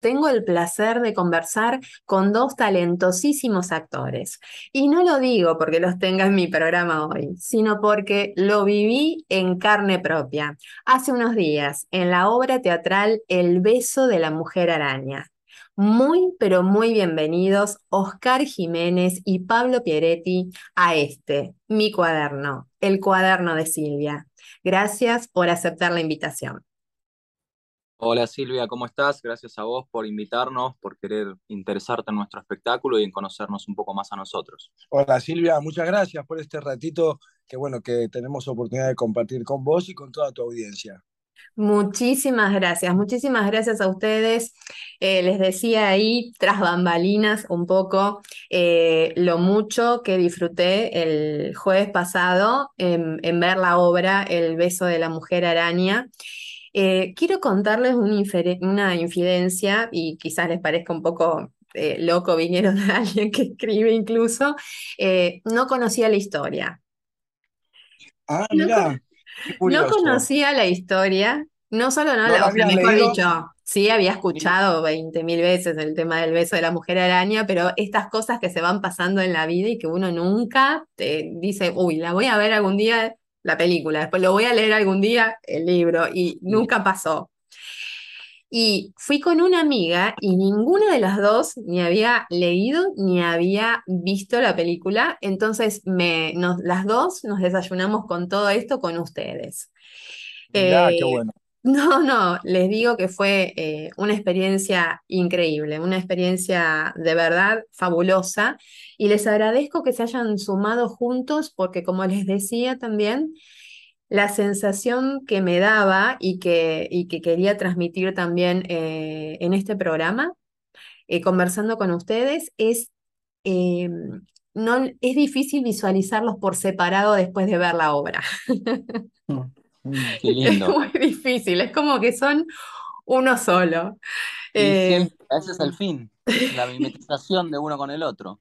tengo el placer de conversar con dos talentosísimos actores. Y no lo digo porque los tenga en mi programa hoy, sino porque lo viví en carne propia hace unos días en la obra teatral El beso de la mujer araña. Muy, pero muy bienvenidos Oscar Jiménez y Pablo Pieretti a este, mi cuaderno, el cuaderno de Silvia. Gracias por aceptar la invitación. Hola Silvia, ¿cómo estás? Gracias a vos por invitarnos, por querer interesarte en nuestro espectáculo y en conocernos un poco más a nosotros. Hola Silvia, muchas gracias por este ratito que bueno que tenemos oportunidad de compartir con vos y con toda tu audiencia. Muchísimas gracias, muchísimas gracias a ustedes. Eh, les decía ahí, tras bambalinas, un poco eh, lo mucho que disfruté el jueves pasado en, en ver la obra El beso de la mujer araña. Eh, quiero contarles una, infidencia y quizás les parezca un poco eh, loco, vinieron de alguien que escribe incluso, eh, no conocía la historia. Ah, mira. No, conocía la historia, no solo no, la, o mejor dicho, sí había escuchado 20 mil veces el tema del beso de la mujer araña, pero estas cosas que se van pasando en la vida y que uno nunca te dice, uy, la voy a ver algún día, la película, después lo voy a leer algún día, el libro, y nunca pasó. Y fui con una amiga y ninguna de las dos ni había leído ni había visto la película, entonces me, las dos nos desayunamos con todo esto con ustedes. qué eh, bueno. No, no, les digo que fue eh, una experiencia increíble, una experiencia de verdad fabulosa y les agradezco que se hayan sumado juntos porque como les decía también, la sensación que me daba y que, y que quería transmitir también eh, en este programa, eh, conversando con ustedes, es, no, es difícil visualizarlos por separado después de ver la obra. Mm. Es muy difícil, es como que son uno solo. Eh, ese es el fin, la mimetización de uno con el otro.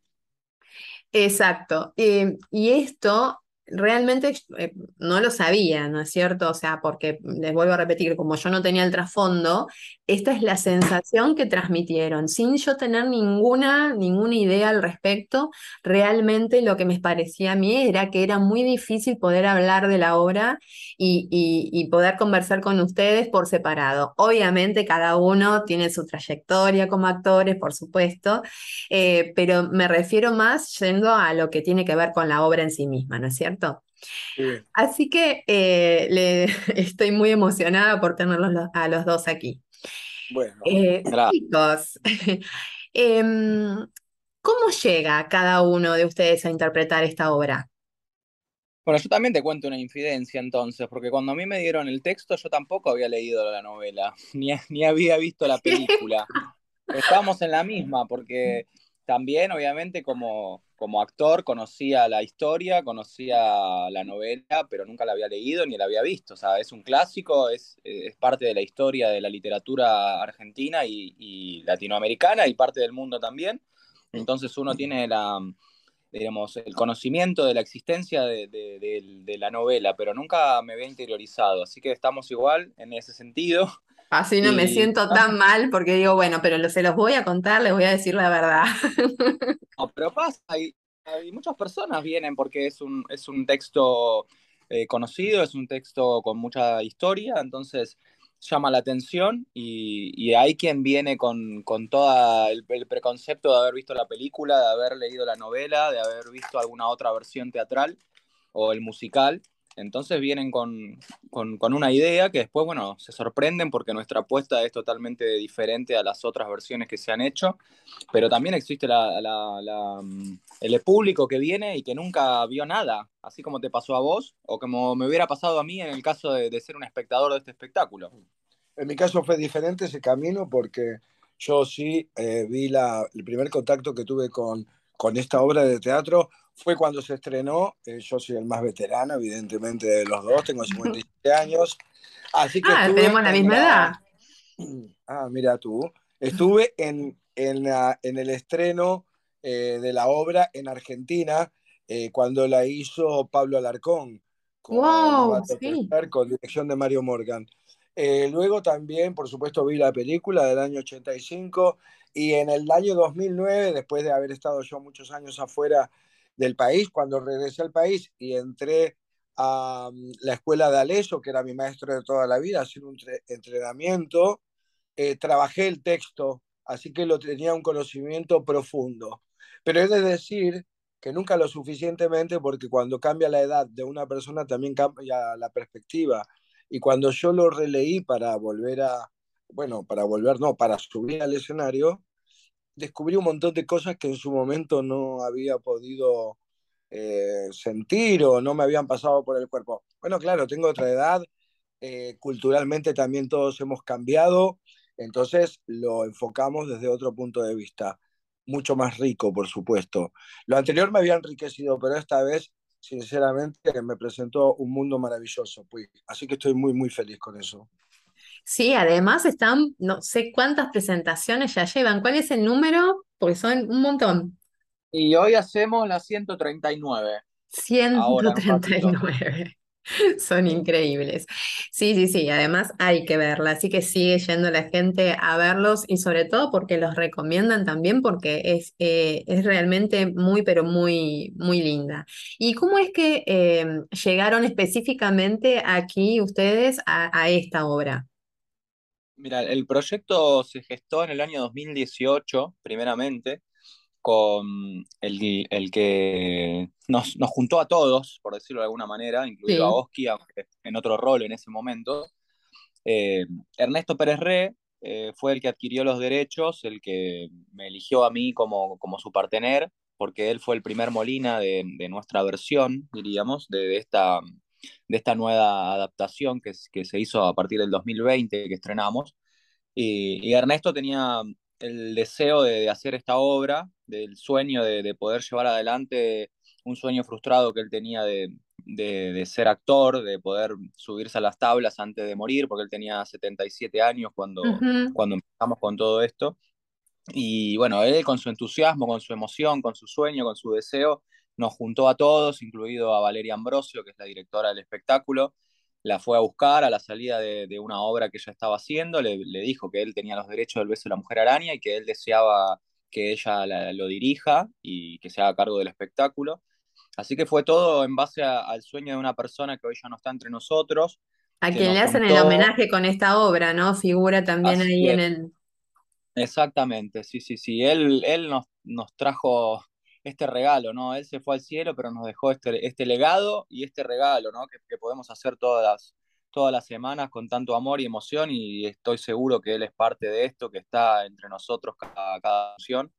Exacto. Eh, y esto realmente eh, no lo sabía, ¿no es cierto? O sea, porque les vuelvo a repetir, como yo no tenía el trasfondo, esta es la sensación que transmitieron, sin yo tener ninguna, ninguna idea al respecto. Realmente lo que me parecía a mí era que era muy difícil poder hablar de la obra y, poder conversar con ustedes por separado. Obviamente cada uno tiene su trayectoria como actores, por supuesto, eh, pero me refiero más yendo a lo que tiene que ver con la obra en sí misma, ¿no es cierto? Así que eh, le, estoy muy emocionada por tenerlos a los dos aquí. Bueno, eh, chicos, em, ¿cómo llega cada uno de ustedes a interpretar esta obra? Bueno, yo también te cuento una infidencia entonces, porque cuando a mí me dieron el texto yo tampoco había leído la novela, ni, ni había visto la película. Estábamos en la misma, porque también obviamente como como actor conocía la historia, conocía la novela, pero nunca la había leído ni la había visto. O es un clásico, es, es parte de la historia de la literatura argentina y, latinoamericana y parte del mundo también. Entonces uno tiene la, digamos, el conocimiento de la existencia de, de, la novela, pero nunca me había interiorizado. Así que estamos igual en ese sentido. Así no me siento tan mal porque digo, bueno, pero se los voy a contar, les voy a decir la verdad. No, pero pasa, y, muchas personas vienen porque es un, es un texto eh, conocido, es un texto con mucha historia, entonces llama la atención y, hay quien viene con, con todo el, preconcepto de haber visto la película, de haber leído la novela, de haber visto alguna otra versión teatral o el musical entonces vienen con, una idea que después, bueno, se sorprenden porque nuestra apuesta es totalmente diferente a las otras versiones que se han hecho, pero también existe mm, el público que viene y que nunca vio nada, así como te pasó a vos o como me hubiera pasado a mí en el caso de, ser un espectador de este espectáculo. En mi caso fue diferente ese camino porque yo sí eh, vi el primer contacto que tuve con, con esta obra de teatro fue cuando se estrenó. Eh, yo soy el más veterano, evidentemente, de los dos, tengo 57 años. Así que ah, tenemos la misma edad. Ah, mira tú. Estuve en, en, en el estreno eh, de la obra en Argentina, eh, cuando la hizo Pablo Alarcón, con, wow, con dirección de Mario Morgan. Eh, luego también, por supuesto, vi la película del año 85 y en el año 2009, después de haber estado yo muchos años afuera del país, cuando regresé al país y entré a mm, la escuela de Aleso, que era mi maestro de toda la vida, hacer un entrenamiento, eh, trabajé el texto, así que lo tenía un conocimiento profundo. Pero es de decir que nunca lo suficientemente porque cuando cambia la edad de una persona también cambia la perspectiva. Y cuando yo lo releí para volver a, bueno, para volver, no, para subir al escenario, descubrí un montón de cosas que en su momento no había podido eh, sentir o no me habían pasado por el cuerpo. Bueno, claro, tengo otra edad, eh, culturalmente también todos hemos cambiado, entonces lo enfocamos desde otro punto de vista, mucho más rico, por supuesto. Lo anterior me había enriquecido, pero esta vez, sinceramente, me presentó un mundo maravilloso, pues. así que estoy muy, muy feliz con eso. Sí, además están, no sé cuántas presentaciones ya llevan. ¿Cuál es el número? Porque son un montón. Y hoy hacemos la 139. 139. Son increíbles. Sí, sí, sí. Además hay que verla. Así que sigue yendo la gente a verlos y sobre todo porque los recomiendan también porque es, eh, es realmente muy, pero muy, muy linda. ¿Y cómo es que em, llegaron específicamente aquí ustedes a esta obra? Mira, el proyecto se gestó en el año 2018, primeramente, con el, que nos, juntó a todos, por decirlo de alguna manera, incluido a Oski, en otro rol en ese momento. Eh, Ernesto Pérez Re eh, fue el que adquirió los derechos, el que me eligió a mí como, como su partener, porque él fue el primer Molina de, nuestra versión, diríamos, de, esta, de esta nueva adaptación que, que se hizo a partir del 2020 que estrenamos. Y, Ernesto tenía el deseo de, hacer esta obra, del sueño de, poder llevar adelante un sueño frustrado que él tenía de, ser actor, de poder subirse a las tablas antes de morir, porque él tenía 77 años cuando, cuando empezamos con todo esto. Y bueno, él con su entusiasmo, con su emoción, con su sueño, con su deseo, nos juntó a todos, incluido a Valeria Ambrosio, que es la directora del espectáculo, la fue a buscar a la salida de, una obra que ella estaba haciendo, le, dijo que él tenía los derechos del beso de la mujer araña y que él deseaba que ella lo dirija y que se haga cargo del espectáculo. Así que fue todo en base al sueño de una persona que hoy ya no está entre nosotros. A quien le hacen el homenaje con esta obra, ¿no? Figura también ahí en el... Exactamente, sí, sí, sí. Él, él nos, nos trajo este regalo, ¿no? Él se fue al cielo, pero nos dejó este, este legado y este regalo, ¿no? Que, podemos hacer todas las, todas las semanas con tanto amor y emoción y estoy seguro que él es parte de esto, que está entre nosotros cada, cada función.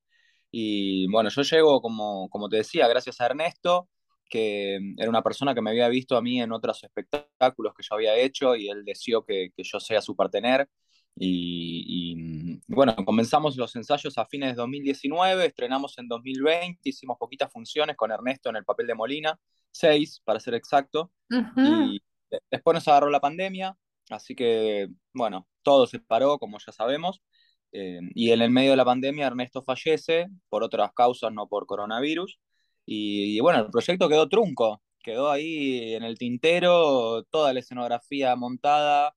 Y bueno, yo llego, como, como te decía, gracias a Ernesto, que era una persona que me había visto a mí en otros espectáculos que yo había hecho y él deseó que, que yo sea su partener. Y, bueno, comenzamos los ensayos a fines de 2019, estrenamos en 2020, hicimos poquitas funciones con Ernesto en el papel de Molina, seis para ser exacto, y después nos agarró la pandemia, así que bueno, todo se paró, como ya sabemos, eh, y en el medio de la pandemia Ernesto fallece por otras causas, no por coronavirus, y bueno, el proyecto quedó trunco, quedó ahí en el tintero, toda la escenografía montada,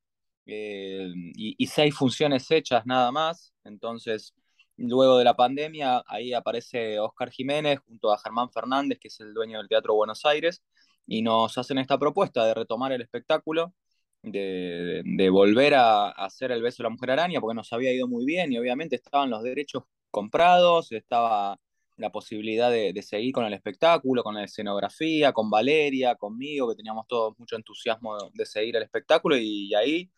eh, y, seis funciones hechas nada más. Entonces, luego de la pandemia, ahí aparece Oscar Jiménez junto a Germán Fernández, que es el dueño del Teatro Buenos Aires, y nos hacen esta propuesta de retomar el espectáculo, de, volver a, hacer el beso de la mujer araña, porque nos había ido muy bien y obviamente estaban los derechos comprados, estaba la posibilidad de, de, seguir con el espectáculo, con la escenografía, con Valeria, conmigo, que teníamos todos mucho entusiasmo de seguir el espectáculo y ahí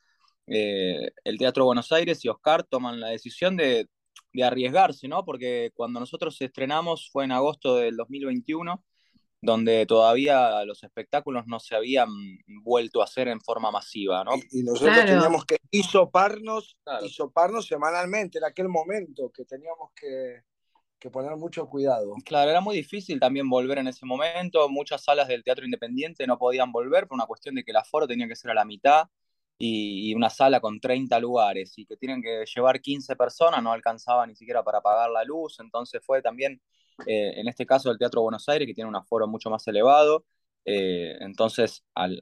eh, el Teatro Buenos Aires y Oscar toman la decisión de, arriesgarse, ¿no? Porque cuando nosotros estrenamos fue en agosto del 2021, donde todavía los espectáculos no se habían vuelto a hacer en forma masiva, ¿no? Y, nosotros teníamos que hisoparnos, semanalmente en aquel momento, que teníamos que, que poner mucho cuidado. Claro, era muy difícil también volver en ese momento. Muchas salas del teatro independiente no podían volver por una cuestión de que el aforo tenía que ser a la mitad y, una sala con 30 lugares y que tienen que llevar 15 personas, no alcanzaba ni siquiera para pagar la luz, entonces fue también, eh, en este caso, el Teatro Buenos Aires, que tiene un aforo mucho más elevado, Eh, entonces, al,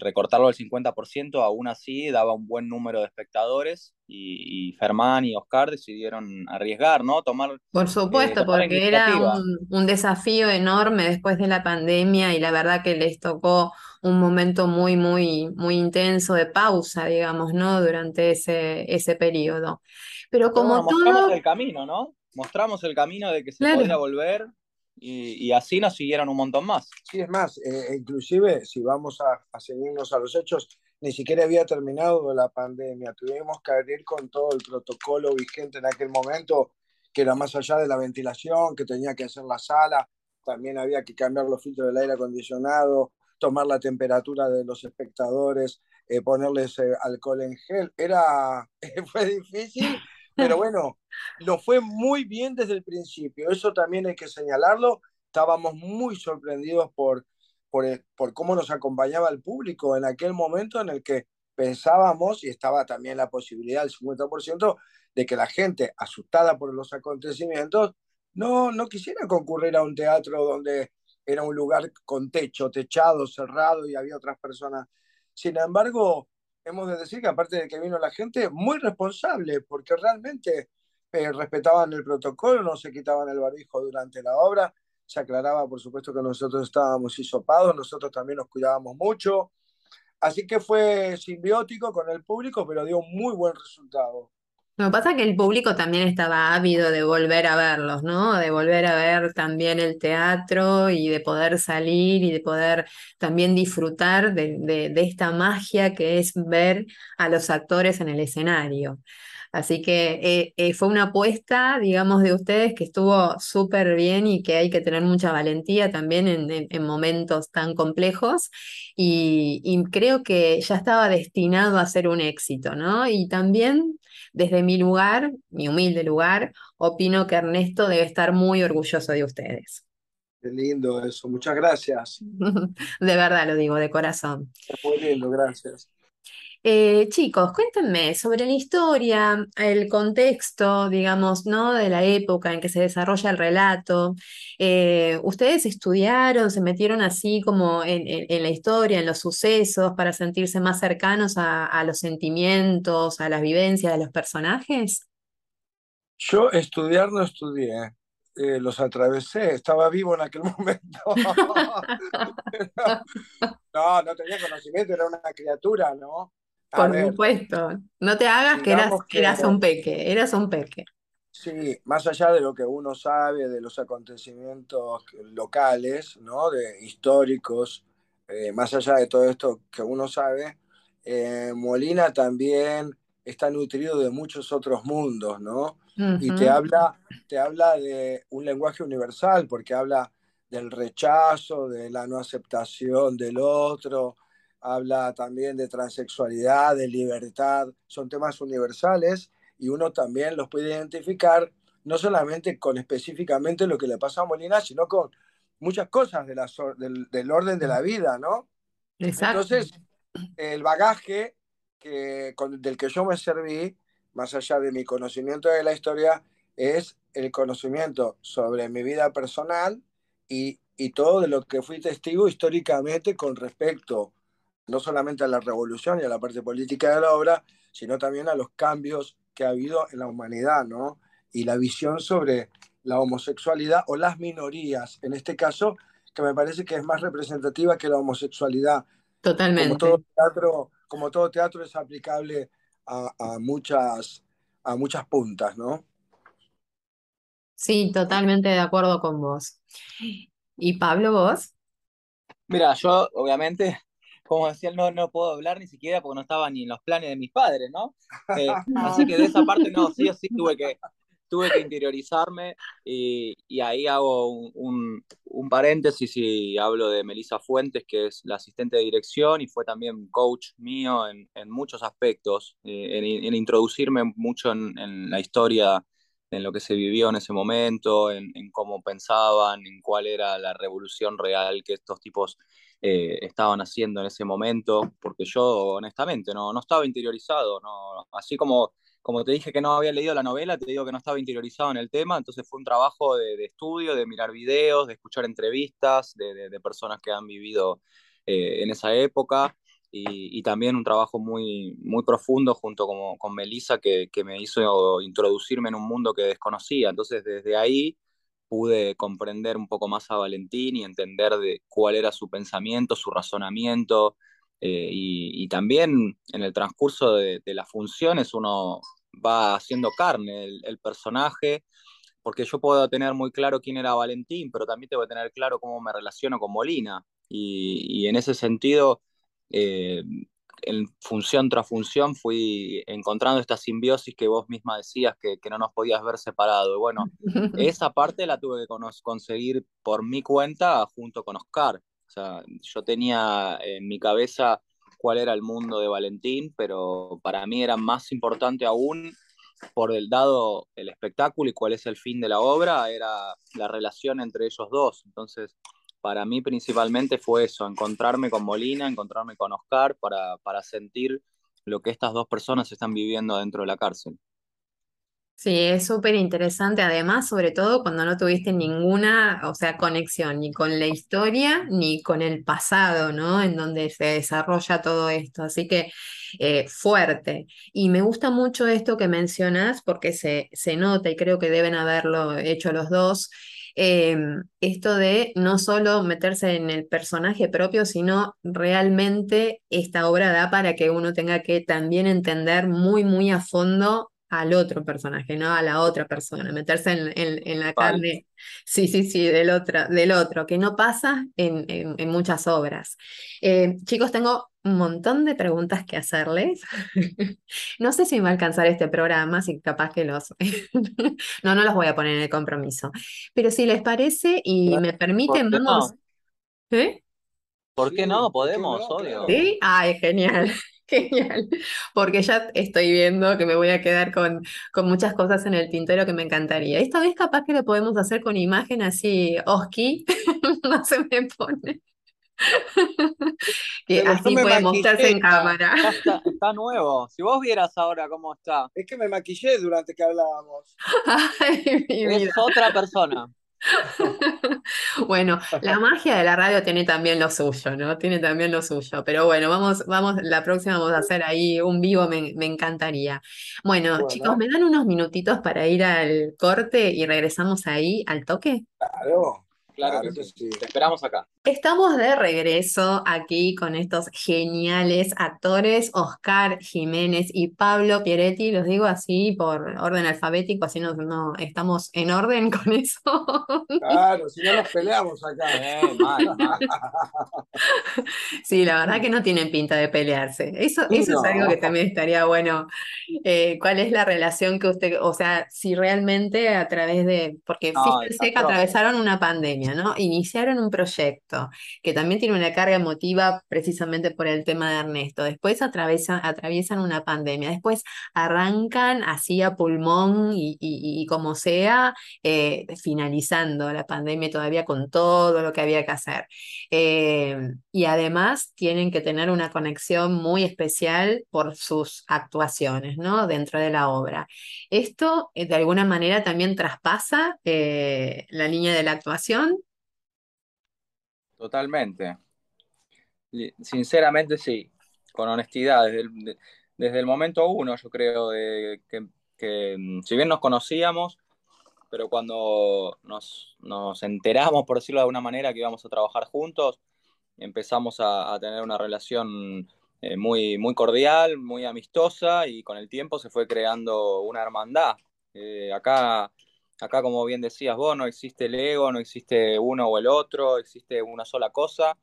recortarlo al 50%, aún así daba un buen número de espectadores y, Fermán y Oscar decidieron arriesgar, ¿no? Tomar. Por supuesto, eh, porque era un, desafío enorme después de la pandemia y la verdad que les tocó un momento muy, muy, muy intenso de pausa, digamos, ¿no? Durante ese, ese periodo. Pero como todo... Mostramos el camino, ¿no? Mostramos el camino de que se podía volver y, así nos siguieron un montón más. Sí, es más, eh, inclusive si vamos a, a, seguirnos a los hechos, ni siquiera había terminado la pandemia, tuvimos que abrir con todo el protocolo vigente en aquel momento, que era más allá de la ventilación, que tenía que hacer la sala, también había que cambiar los filtros del aire acondicionado, tomar la temperatura de los espectadores, eh, ponerles eh, alcohol en gel. Era, fue difícil, pero bueno, lo fue muy bien desde el principio. Eso también hay que señalarlo. Estábamos muy sorprendidos por, por, por cómo nos acompañaba el público en aquel momento en el que pensábamos, y estaba también la posibilidad del 50%, de que la gente, asustada por los acontecimientos, no, no quisiera concurrir a un teatro donde era un lugar con techo, techado, cerrado y había otras personas. Sin embargo, hemos de decir que aparte de que vino la gente, muy responsable, porque realmente eh, respetaban el protocolo, no se quitaban el barbijo durante la obra, se aclaraba, por supuesto, que nosotros estábamos hisopados, nosotros también nos cuidábamos mucho. Así que fue simbiótico con el público, pero dio muy buen resultado. Lo que pasa es que el público también estaba ávido de volver a verlos, ¿no? De volver a ver también el teatro y de poder salir y de poder también disfrutar de, esta magia que es ver a los actores en el escenario. Así que eh, eh, fue una apuesta, digamos, de ustedes que estuvo súper bien y que hay que tener mucha valentía también en, momentos tan complejos. Y, y, creo que ya estaba destinado a ser un éxito, ¿no? Y también desde mi lugar, mi humilde lugar, opino que Ernesto debe estar muy orgulloso de ustedes. Qué lindo eso, muchas gracias. de verdad lo digo, de corazón. Muy lindo, gracias. Eh, chicos, cuéntenme sobre la historia, el contexto, digamos, ¿no? De la época en que se desarrolla el relato. Eh, ¿ustedes estudiaron, se metieron así como en, la historia, en los sucesos, para sentirse más cercanos a, los sentimientos, a las vivencias de los personajes? Yo estudiar no estudié, eh, los atravesé, estaba vivo en aquel momento. no, no tenía conocimiento, era una criatura, ¿no? Por supuesto. No te hagas que eras, eras un peque, eras un peque. Sí, más allá de lo que uno sabe de los acontecimientos locales, ¿no? De históricos, eh, más allá de todo esto que uno sabe, eh, Molina también está nutrido de muchos otros mundos, ¿no? Y te habla, te habla de un lenguaje universal, porque habla del rechazo, de la no aceptación del otro, habla también de transexualidad, de libertad, son temas universales y uno también los puede identificar no solamente con específicamente lo que le pasa a Molina, sino con muchas cosas de la, del, orden de la vida, ¿no? Exacto. Entonces, el bagaje que, del que yo me serví, más allá de mi conocimiento de la historia, es el conocimiento sobre mi vida personal y, y todo de lo que fui testigo históricamente con respecto no solamente a la revolución y a la parte política de la obra, sino también a los cambios que ha habido en la humanidad, ¿no? Y la visión sobre la homosexualidad o las minorías, en este caso, que me parece que es más representativa que la homosexualidad. Totalmente. Como todo teatro, como todo teatro es aplicable a, a muchas, a muchas puntas, ¿no? Sí, totalmente de acuerdo con vos. ¿Y Pablo, vos? Mira, yo obviamente como decía, no, no puedo hablar ni siquiera porque no estaba ni en los planes de mis padres, ¿no? Eh, así que de esa parte no, sí o sí tuve que, tuve que interiorizarme y, y ahí hago un, un, paréntesis y hablo de Melissa Fuentes, que es la asistente de dirección y fue también coach mío en, en muchos aspectos, eh, en, en, introducirme mucho en, en, la historia, en lo que se vivió en ese momento, en, cómo pensaban, en cuál era la revolución real que estos tipos eh, estaban haciendo en ese momento, porque yo honestamente no, no estaba interiorizado, no, así como, como te dije que no había leído la novela, te digo que no estaba interiorizado en el tema, entonces fue un trabajo de, estudio, de mirar videos, de escuchar entrevistas de, personas que han vivido eh, en esa época y, también un trabajo muy, muy profundo junto con, con Melissa que, que, me hizo introducirme en un mundo que desconocía. Entonces desde ahí pude comprender un poco más a Valentín y entender de cuál era su pensamiento, su razonamiento. Eh, y, también en el transcurso de, las funciones uno va haciendo carne el, personaje, porque yo puedo tener muy claro quién era Valentín, pero también tengo que tener claro cómo me relaciono con Molina. Y, y en ese sentido, eh, en función tras función fui encontrando esta simbiosis que vos misma decías que, que no nos podías ver separado. Y bueno, esa parte la tuve que conseguir por mi cuenta junto con Oscar. O sea, yo tenía en mi cabeza cuál era el mundo de Valentín, pero para mí era más importante aún por el dado el espectáculo y cuál es el fin de la obra, era la relación entre ellos dos. Entonces, para mí principalmente fue eso, encontrarme con Molina, encontrarme con Oscar para, para sentir lo que estas dos personas están viviendo dentro de la cárcel. Sí, es súper interesante, además, sobre todo cuando no tuviste ninguna, o sea, conexión ni con la historia ni con el pasado, ¿no? En donde se desarrolla todo esto. Así que eh, fuerte. Y me gusta mucho esto que mencionas porque se, se nota y creo que deben haberlo hecho los dos Em, esto de no solo meterse en el personaje propio, sino realmente esta obra da para que uno tenga que también entender muy, muy a fondo al otro personaje, ¿no? A la otra persona, meterse en, en, la carne, sí, sí, sí, del otro, del otro que no pasa en, en muchas obras. Eh, chicos, tengo un montón de preguntas que hacerles. no sé si me va a alcanzar este programa, si capaz que los... no, no los voy a poner en el compromiso. Pero si les parece y me permiten, vamos... ¿Eh? ¿Por qué no? Podemos, obvio. ¿Sí? Ay, genial. Genial, porque ya estoy viendo que me voy a quedar con, con muchas cosas en el tintero que me encantaría. Esta vez capaz que lo podemos hacer con imagen así, Oski, no se me pone. que así puede mostrarse en cámara. Está, nuevo. Si vos vieras ahora cómo está. Es que me maquillé durante que hablábamos. Es otra persona. bueno, la magia de la radio tiene también lo suyo, ¿no? Tiene también lo suyo. Pero bueno, vamos, vamos, la próxima vamos a hacer ahí un vivo, me, encantaría. Bueno, chicos, ¿me dan unos minutitos para ir al corte y regresamos ahí al toque? Claro. Claro, que sí. Te esperamos acá. Estamos de regreso aquí con estos geniales actores, Oscar Jiménez y Pablo Pieretti. Los digo así por orden alfabético, así no, no estamos en orden con eso. Claro, si no nos peleamos acá. Sí, la verdad que no tienen pinta de pelearse. Eso, eso es algo que también estaría bueno. Eh, ¿Cuál es la relación que usted, o sea, si realmente a través de, porque fíjense que atravesaron una pandemia. Iniciaron un proyecto que también tiene una carga emotiva precisamente por el tema de Ernesto. Después atraviesan, una pandemia. Después arrancan así a pulmón y, como sea, eh, finalizando la pandemia todavía con todo lo que había que hacer. Eh, y además tienen que tener una conexión muy especial por sus actuaciones, ¿no? Dentro de la obra. Esto eh, de alguna manera también traspasa la línea de la actuación Totalmente. Sinceramente sí, con honestidad, desde el, desde el momento uno yo creo de que, mm, si bien nos conocíamos, pero cuando nos, enteramos, por decirlo de alguna manera, que íbamos a trabajar juntos, empezamos a, tener una relación eh, muy, muy cordial, muy amistosa y con el tiempo se fue creando una hermandad. Eh, acá Acá, como bien decías vos, no existe el ego, no existe uno o el otro, existe una sola cosa.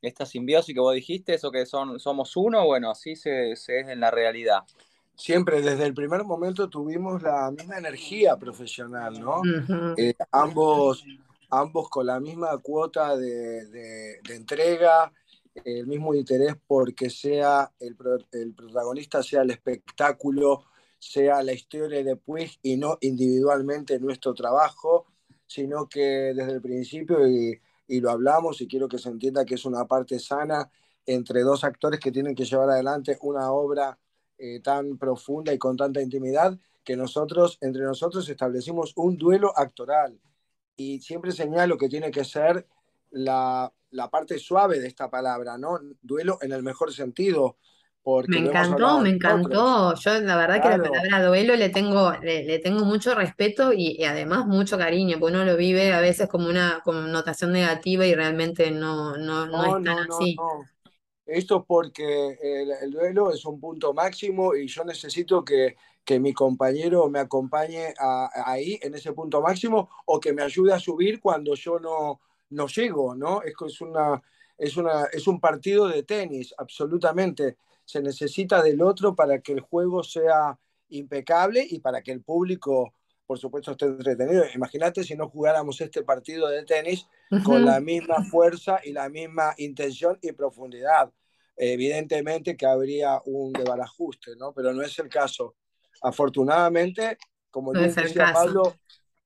Esta simbiosis que vos dijiste, eso que son, somos uno, bueno, así se, es en la realidad. Siempre, desde el primer momento tuvimos la misma energía profesional, ¿no? Eh, ambos, ambos con la misma cuota de, de, entrega, el mismo interés porque sea el, el protagonista, sea el espectáculo, sea la historia de Puig y no individualmente nuestro trabajo, sino que desde el principio, y, lo hablamos y quiero que se entienda que es una parte sana entre dos actores que tienen que llevar adelante una obra eh, tan profunda y con tanta intimidad que nosotros, entre nosotros, establecimos un duelo actoral. Y siempre señalo que tiene que ser la, la parte suave de esta palabra, ¿no? Duelo en el mejor sentido, me encantó, me encantó. Yo la verdad que la palabra duelo le tengo, le, tengo mucho respeto y, además mucho cariño, porque uno lo vive a veces como una connotación negativa y realmente no, no, no, es tan así. Esto es porque el, duelo es un punto máximo y yo necesito que, que mi compañero me acompañe ahí, en ese punto máximo, o que me ayude a subir cuando yo no, no llego, ¿no? Es, es, una, es, una, es un partido de tenis, absolutamente se necesita del otro para que el juego sea impecable y para que el público, por supuesto, esté entretenido. Imagínate si no jugáramos este partido de tenis con la misma fuerza y la misma intención y profundidad. Evidentemente que habría un debarajuste, ¿no? Pero no es el caso. Afortunadamente, como decía Pablo,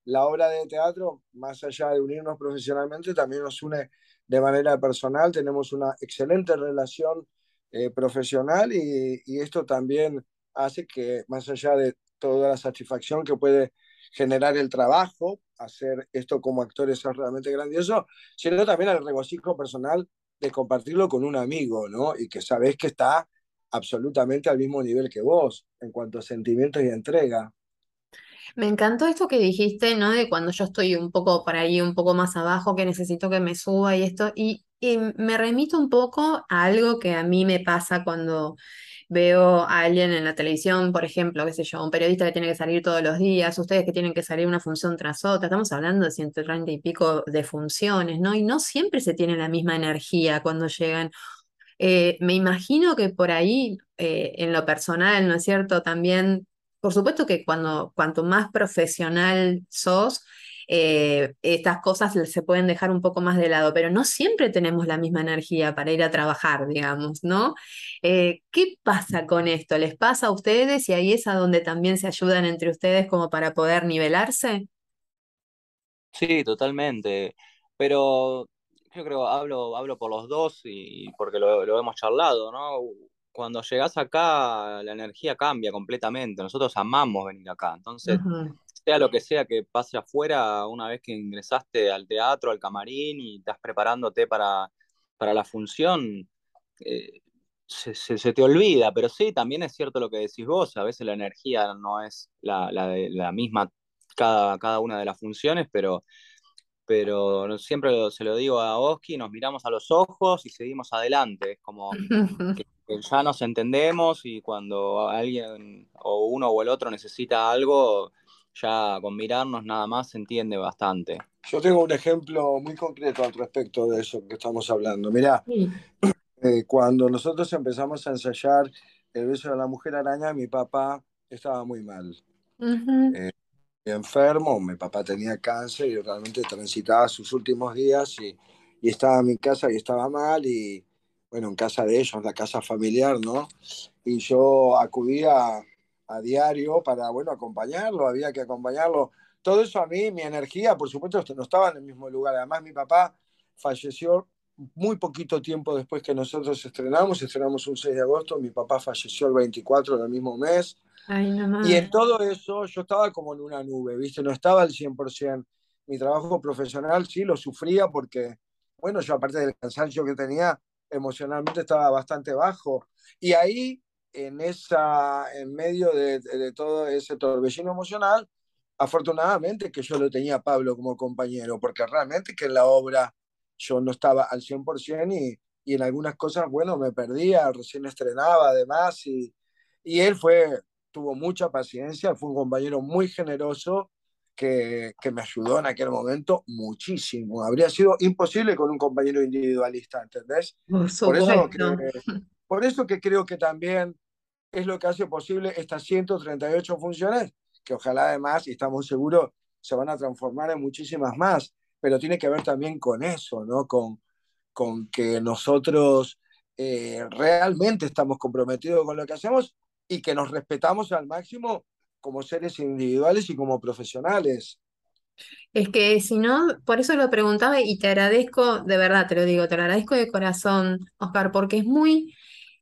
la obra de teatro, más allá de unirnos profesionalmente, también nos une de manera personal. Tenemos una excelente relación eh, profesional y, esto también hace que, más allá de toda la satisfacción que puede generar el trabajo, hacer esto como actores es realmente grandioso, sino también el regocijo personal de compartirlo con un amigo, ¿no? Y que sabes que está absolutamente al mismo nivel que vos en cuanto a sentimientos y entrega. Me encantó esto que dijiste, ¿no? De cuando yo estoy un poco por ahí, un poco más abajo, que necesito que me suba y esto. Y y me remito un poco a algo que a mí me pasa cuando veo a alguien en la televisión, por ejemplo, qué sé yo, un periodista que tiene que salir todos los días, ustedes que tienen que salir una función tras otra, estamos hablando de 130 y pico de funciones, ¿no? Y no siempre se tiene la misma energía cuando llegan. Eh, me imagino que por ahí, eh, en lo personal, ¿no es cierto? También, por supuesto que cuando, cuanto más profesional sos, eh, estas cosas se pueden dejar un poco más de lado, pero no siempre tenemos la misma energía para ir a trabajar, digamos, ¿no? Eh, ¿qué pasa con esto? ¿Les pasa a ustedes y ahí es a donde también se ayudan entre ustedes como para poder nivelarse? Sí, totalmente. Pero yo creo, hablo, hablo por los dos y porque lo, hemos charlado, ¿no? Cuando llegas acá, la energía cambia completamente. Nosotros amamos venir acá. Entonces, sea lo que sea que pase afuera, una vez que ingresaste al teatro, al camarín y estás preparándote para, para la función, eh, se, te olvida, pero sí, también es cierto lo que decís vos, a veces la energía no es la, la, misma cada, cada una de las funciones, pero, pero siempre se lo digo a Oski, nos miramos a los ojos y seguimos adelante, es como que, que ya nos entendemos y cuando alguien o uno o el otro necesita algo, ya con mirarnos nada más se entiende bastante. Yo tengo un ejemplo muy concreto al respecto de eso que estamos hablando. Mirá, eh, cuando nosotros empezamos a ensayar El beso de la mujer araña, mi papá estaba muy mal. Eh, enfermo, mi papá tenía cáncer y realmente transitaba sus últimos días y, y estaba en mi casa y estaba mal y bueno, en casa de ellos, la casa familiar, ¿no? Y yo acudía a diario para, bueno, acompañarlo, había que acompañarlo. Todo eso a mí, mi energía, por supuesto, no estaba en el mismo lugar. Además, mi papá falleció muy poquito tiempo después que nosotros estrenamos, estrenamos un 6 de agosto, mi papá falleció el 24 del mismo mes. y en todo eso yo estaba como en una nube, ¿viste? No estaba al 100%. Mi trabajo profesional sí lo sufría porque, bueno, yo aparte del cansancio que tenía, emocionalmente estaba bastante bajo. Y ahí en, esa, en medio de, de, todo ese torbellino emocional, afortunadamente que yo lo tenía a Pablo como compañero, porque realmente que en la obra yo no estaba al 100% y, y en algunas cosas, bueno, me perdía, recién estrenaba además, y, y él fue, tuvo mucha paciencia, fue un compañero muy generoso que, que, me ayudó en aquel momento muchísimo. Habría sido imposible con un compañero individualista, ¿entendés? Por, eso, que, por eso que creo que también es lo que hace posible estas 138 funciones, que ojalá además, y estamos seguros, se van a transformar en muchísimas más, pero tiene que ver también con eso, ¿no? Con, con que nosotros eh, realmente estamos comprometidos con lo que hacemos y que nos respetamos al máximo como seres individuales y como profesionales. Es que si no, por eso lo preguntaba y te agradezco, de verdad te lo digo, te lo agradezco de corazón, Oscar, porque es muy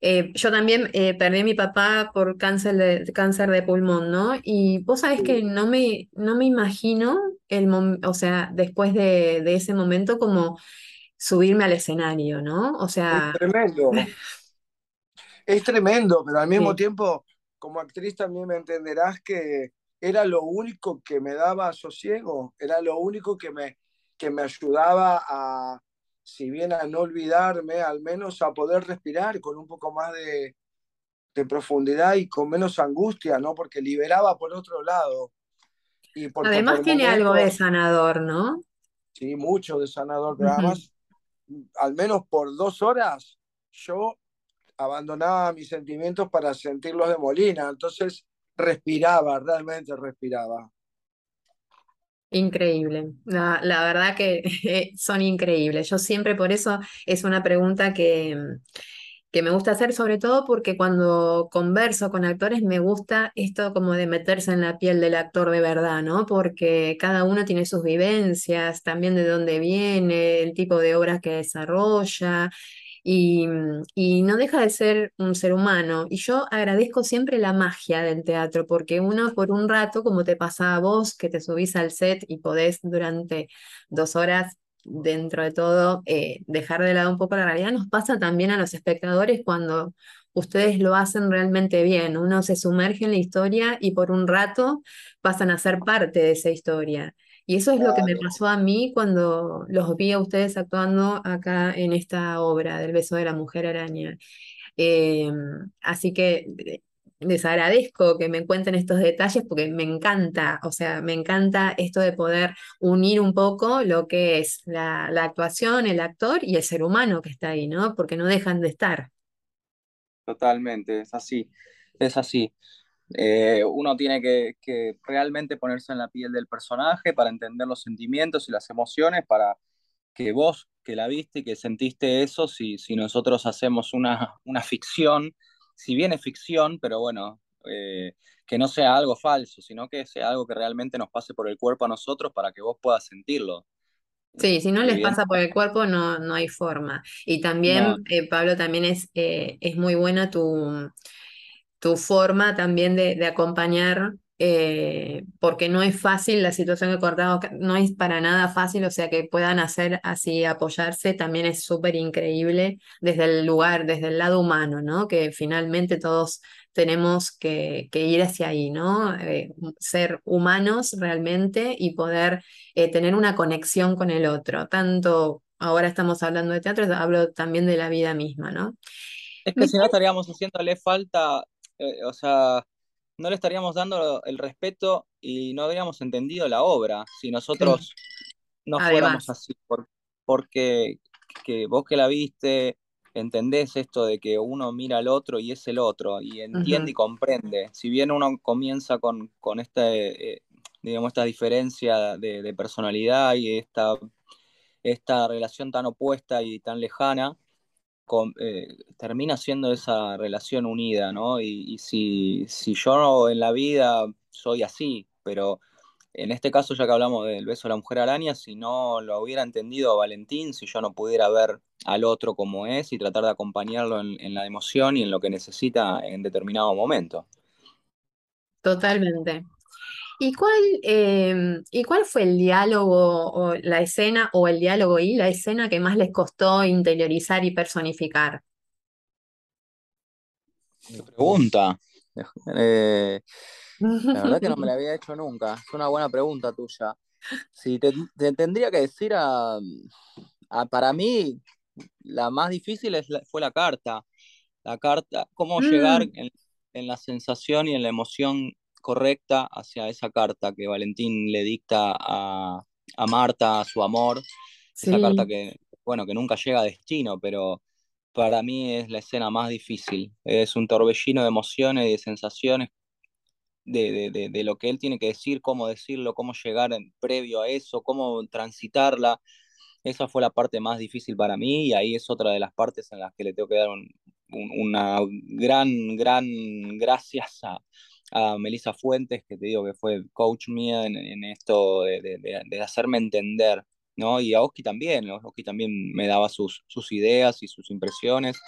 Eh, yo también eh, perdí a mi papá por cáncer de, cáncer de pulmón, ¿no? Y vos sabés que no me, no me imagino, el o sea, después de, de ese momento como subirme al escenario, ¿no? O sea... Es tremendo. es tremendo, pero al mismo tiempo, como actriz también me entenderás que era lo único que me daba sosiego, era lo único que me, que me ayudaba a, si bien a no olvidarme, al menos a poder respirar con un poco más de, profundidad y con menos angustia, ¿no? Porque liberaba por otro lado. Y además tiene algo de sanador, ¿no? Sí, mucho de sanador, pero además, al menos por dos horas, yo abandonaba mis sentimientos para sentirlos de Molina, entonces respiraba, realmente respiraba. Increíble, la, verdad que son increíbles. Yo siempre por eso es una pregunta que, que me gusta hacer, sobre todo porque cuando converso con actores me gusta esto como de meterse en la piel del actor de verdad, ¿no? Porque cada uno tiene sus vivencias, también de dónde viene, el tipo de obras que desarrolla, y, y, no deja de ser un ser humano. Y yo agradezco siempre la magia del teatro, porque uno por un rato, como te pasa a vos, que te subís al set y podés durante dos horas dentro de todo eh, dejar de lado un poco la realidad, nos pasa también a los espectadores cuando ustedes lo hacen realmente bien. Uno se sumerge en la historia y por un rato pasan a ser parte de esa historia. Y eso es lo que me pasó a mí cuando los vi a ustedes actuando acá en esta obra del beso de la mujer araña. Em, así que eh, les agradezco que me cuenten estos detalles porque me encanta, o sea, me encanta esto de poder unir un poco lo que es la, la actuación, el actor y el ser humano que está ahí, ¿no? Porque no dejan de estar. Totalmente, es así, es así. Eh, uno tiene que, realmente ponerse en la piel del personaje para entender los sentimientos y las emociones, para que vos que la viste y que sentiste eso, si, si nosotros hacemos una, una ficción, si bien es ficción, pero bueno, eh, que no sea algo falso, sino que sea algo que realmente nos pase por el cuerpo a nosotros para que vos puedas sentirlo. Sí, si no les pasa por el cuerpo no, no hay forma. Y también, eh, Pablo, también es, es muy buena tu, tu forma también de, acompañar, eh, porque no es fácil la situación que cortamos, no es para nada fácil, o sea, que puedan hacer así, apoyarse, también es súper increíble desde el lugar, desde el lado humano, ¿no? Que finalmente todos tenemos que, ir hacia ahí, ¿no? Eh, ser humanos realmente y poder eh, tener una conexión con el otro. Tanto ahora estamos hablando de teatro, hablo también de la vida misma, ¿no? Es que si no estaríamos haciéndole falta eh, o sea, no le estaríamos dando el respeto y no habríamos entendido la obra si nosotros no fuéramos así. porque que vos que la viste, entendés esto de que uno mira al otro y es el otro, y entiende y comprende. Si bien uno comienza con, con este, eh, digamos, esta diferencia de, personalidad y esta, esta relación tan opuesta y tan lejana, eh, termina siendo esa relación unida, ¿no? Y, si, si, yo en la vida soy así, pero en este caso, ya que hablamos del beso de la mujer araña, si no lo hubiera entendido a Valentín, si yo no pudiera ver al otro como es y tratar de acompañarlo en la emoción y en lo que necesita en determinado momento. Totalmente. ¿Y cuál, em, ¿Y cuál fue el diálogo o la escena o el diálogo y la escena que más les costó interiorizar y personificar? pregunta. Eh, la verdad que no me la había hecho nunca. Es una buena pregunta tuya. Si te, tendría que decir a, para mí, la más difícil fue la carta. La carta, cómo llegar mm. en, en la sensación y en la emoción correcta hacia esa carta que Valentín le dicta a, Marta, a su amor. Esa carta que, bueno, que nunca llega a destino, pero para mí es la escena más difícil. Es un torbellino de emociones y de sensaciones de, lo que él tiene que decir, cómo decirlo, cómo llegar en, previo a eso, cómo transitarla. Esa fue la parte más difícil para mí y ahí es otra de las partes en las que le tengo que dar una gran, gran gracias a, a Melissa Fuentes, que te digo que fue coach mía en, esto de, hacerme entender, ¿no? Y a Oski también, Oski también me daba sus, sus ideas y sus impresiones.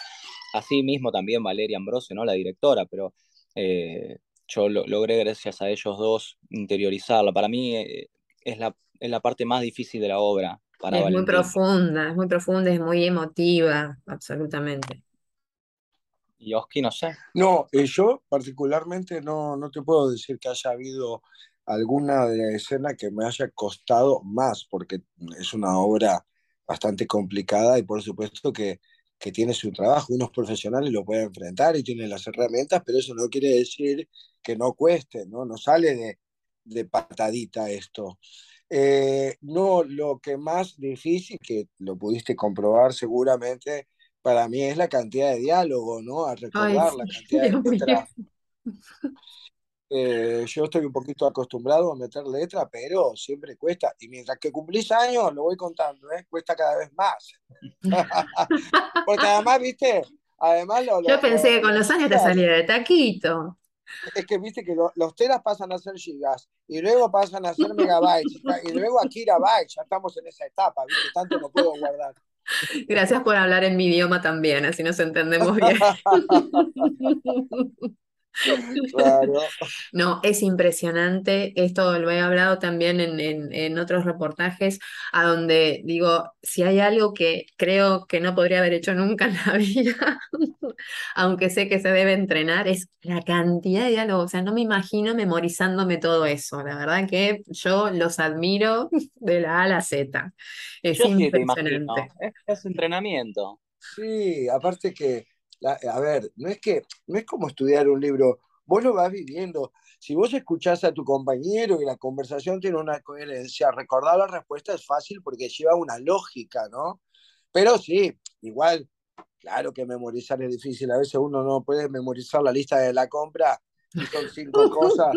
así mismo también Valeria Ambrosio, ¿no? La directora, pero eh, yo lo, logré gracias a ellos dos interiorizarla. Para mí eh, es, la, es la parte más difícil de la obra. Para es muy profunda, es muy profunda, es muy emotiva, absolutamente. Y Oski, no sé. No, eh, yo particularmente no, no te puedo decir que haya habido alguna de la escena que me haya costado más, porque es una obra bastante complicada y por supuesto que, que tiene su trabajo. Uno es profesional y lo puede enfrentar y tiene las herramientas, pero eso no quiere decir que no cueste, ¿no? No sale de, de patadita esto. Eh, no, lo que más difícil, que lo pudiste comprobar seguramente, para mí es la cantidad de diálogo, ¿no? A recordar la cantidad de letras. Eh, yo estoy un poquito acostumbrado a meter letra, pero siempre cuesta. Y mientras que cumplís años, lo voy contando, ¿eh? cuesta cada vez más. Porque además, viste, además Yo pensé que con los años te salía de taquito. Es que viste que los teras pasan a ser gigas y luego pasan a ser megabytes y luego a kilobytes. Ya estamos en esa etapa, viste, tanto no puedo guardar. Gracias por hablar en mi idioma también, así nos entendemos bien. No, es impresionante. Esto lo he hablado también en, otros reportajes, a donde digo, si hay algo que creo que no podría haber hecho nunca en la vida, aunque sé que se debe entrenar, es la cantidad de diálogo. O sea, no me imagino memorizándome todo eso. La verdad que yo los admiro de la A a la Z. Es impresionante. es entrenamiento. Sí, aparte que a ver, no es que no es como estudiar un libro, vos lo vas viviendo. Si vos escuchás a tu compañero y la conversación tiene una coherencia, recordar la respuesta es fácil porque lleva una lógica, ¿no? Pero sí, igual, claro que memorizar es difícil. A veces uno no puede memorizar la lista de la compra y son cinco cosas.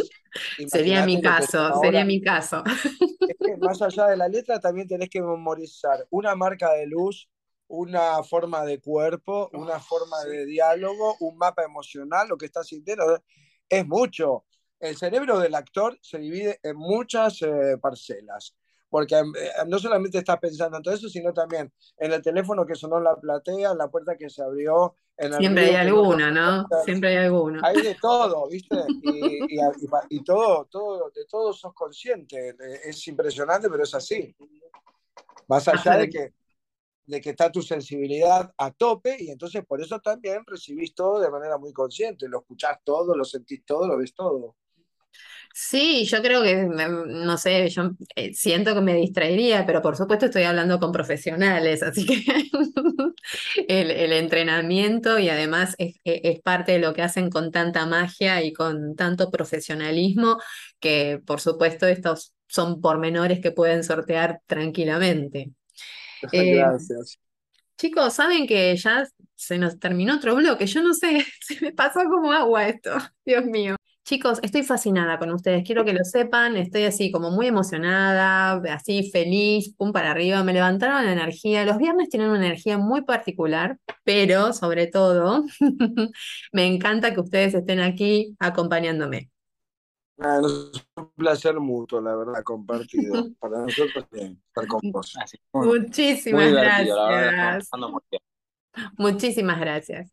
sería mi caso, sería mi caso. Es que más allá de la letra también tenés que memorizar una marca de luz, una forma de cuerpo, una forma de diálogo, un mapa emocional, lo que está sintiendo, es mucho. El cerebro del actor se divide en muchas eh, parcelas, porque eh, no solamente estás pensando en todo eso, sino también en el teléfono que sonó en la platea, en la puerta que se abrió. En Siempre hay alguna, ¿no? Siempre hay alguna. Hay de todo, ¿viste? Y, y, todo, todo, de todo sos consciente. Es impresionante, pero es así. Más allá de que de que está tu sensibilidad a tope y entonces por eso también recibís todo de manera muy consciente, lo escuchás todo, lo sentís todo, lo ves todo. Sí, yo creo que, no sé, yo eh, siento que me distraería, pero por supuesto estoy hablando con profesionales, así que el, entrenamiento y además es, e, es, parte de lo que hacen con tanta magia y con tanto profesionalismo, que por supuesto estos son pormenores que pueden sortear tranquilamente. Eh, Gracias. Chicos, saben que ya se nos terminó otro bloque. Yo no sé, se me pasó como agua esto. Dios mío. Chicos, estoy fascinada con ustedes, quiero que lo sepan, estoy así como muy emocionada, así feliz, pum para arriba, me levantaron la energía. Los viernes tienen una energía muy particular, pero sobre todo me encanta que ustedes estén aquí acompañándome. Es un placer mutuo, la verdad, compartido. Para nosotros bien, estar con vos. Muchísimas gracias. Muchísimas gracias.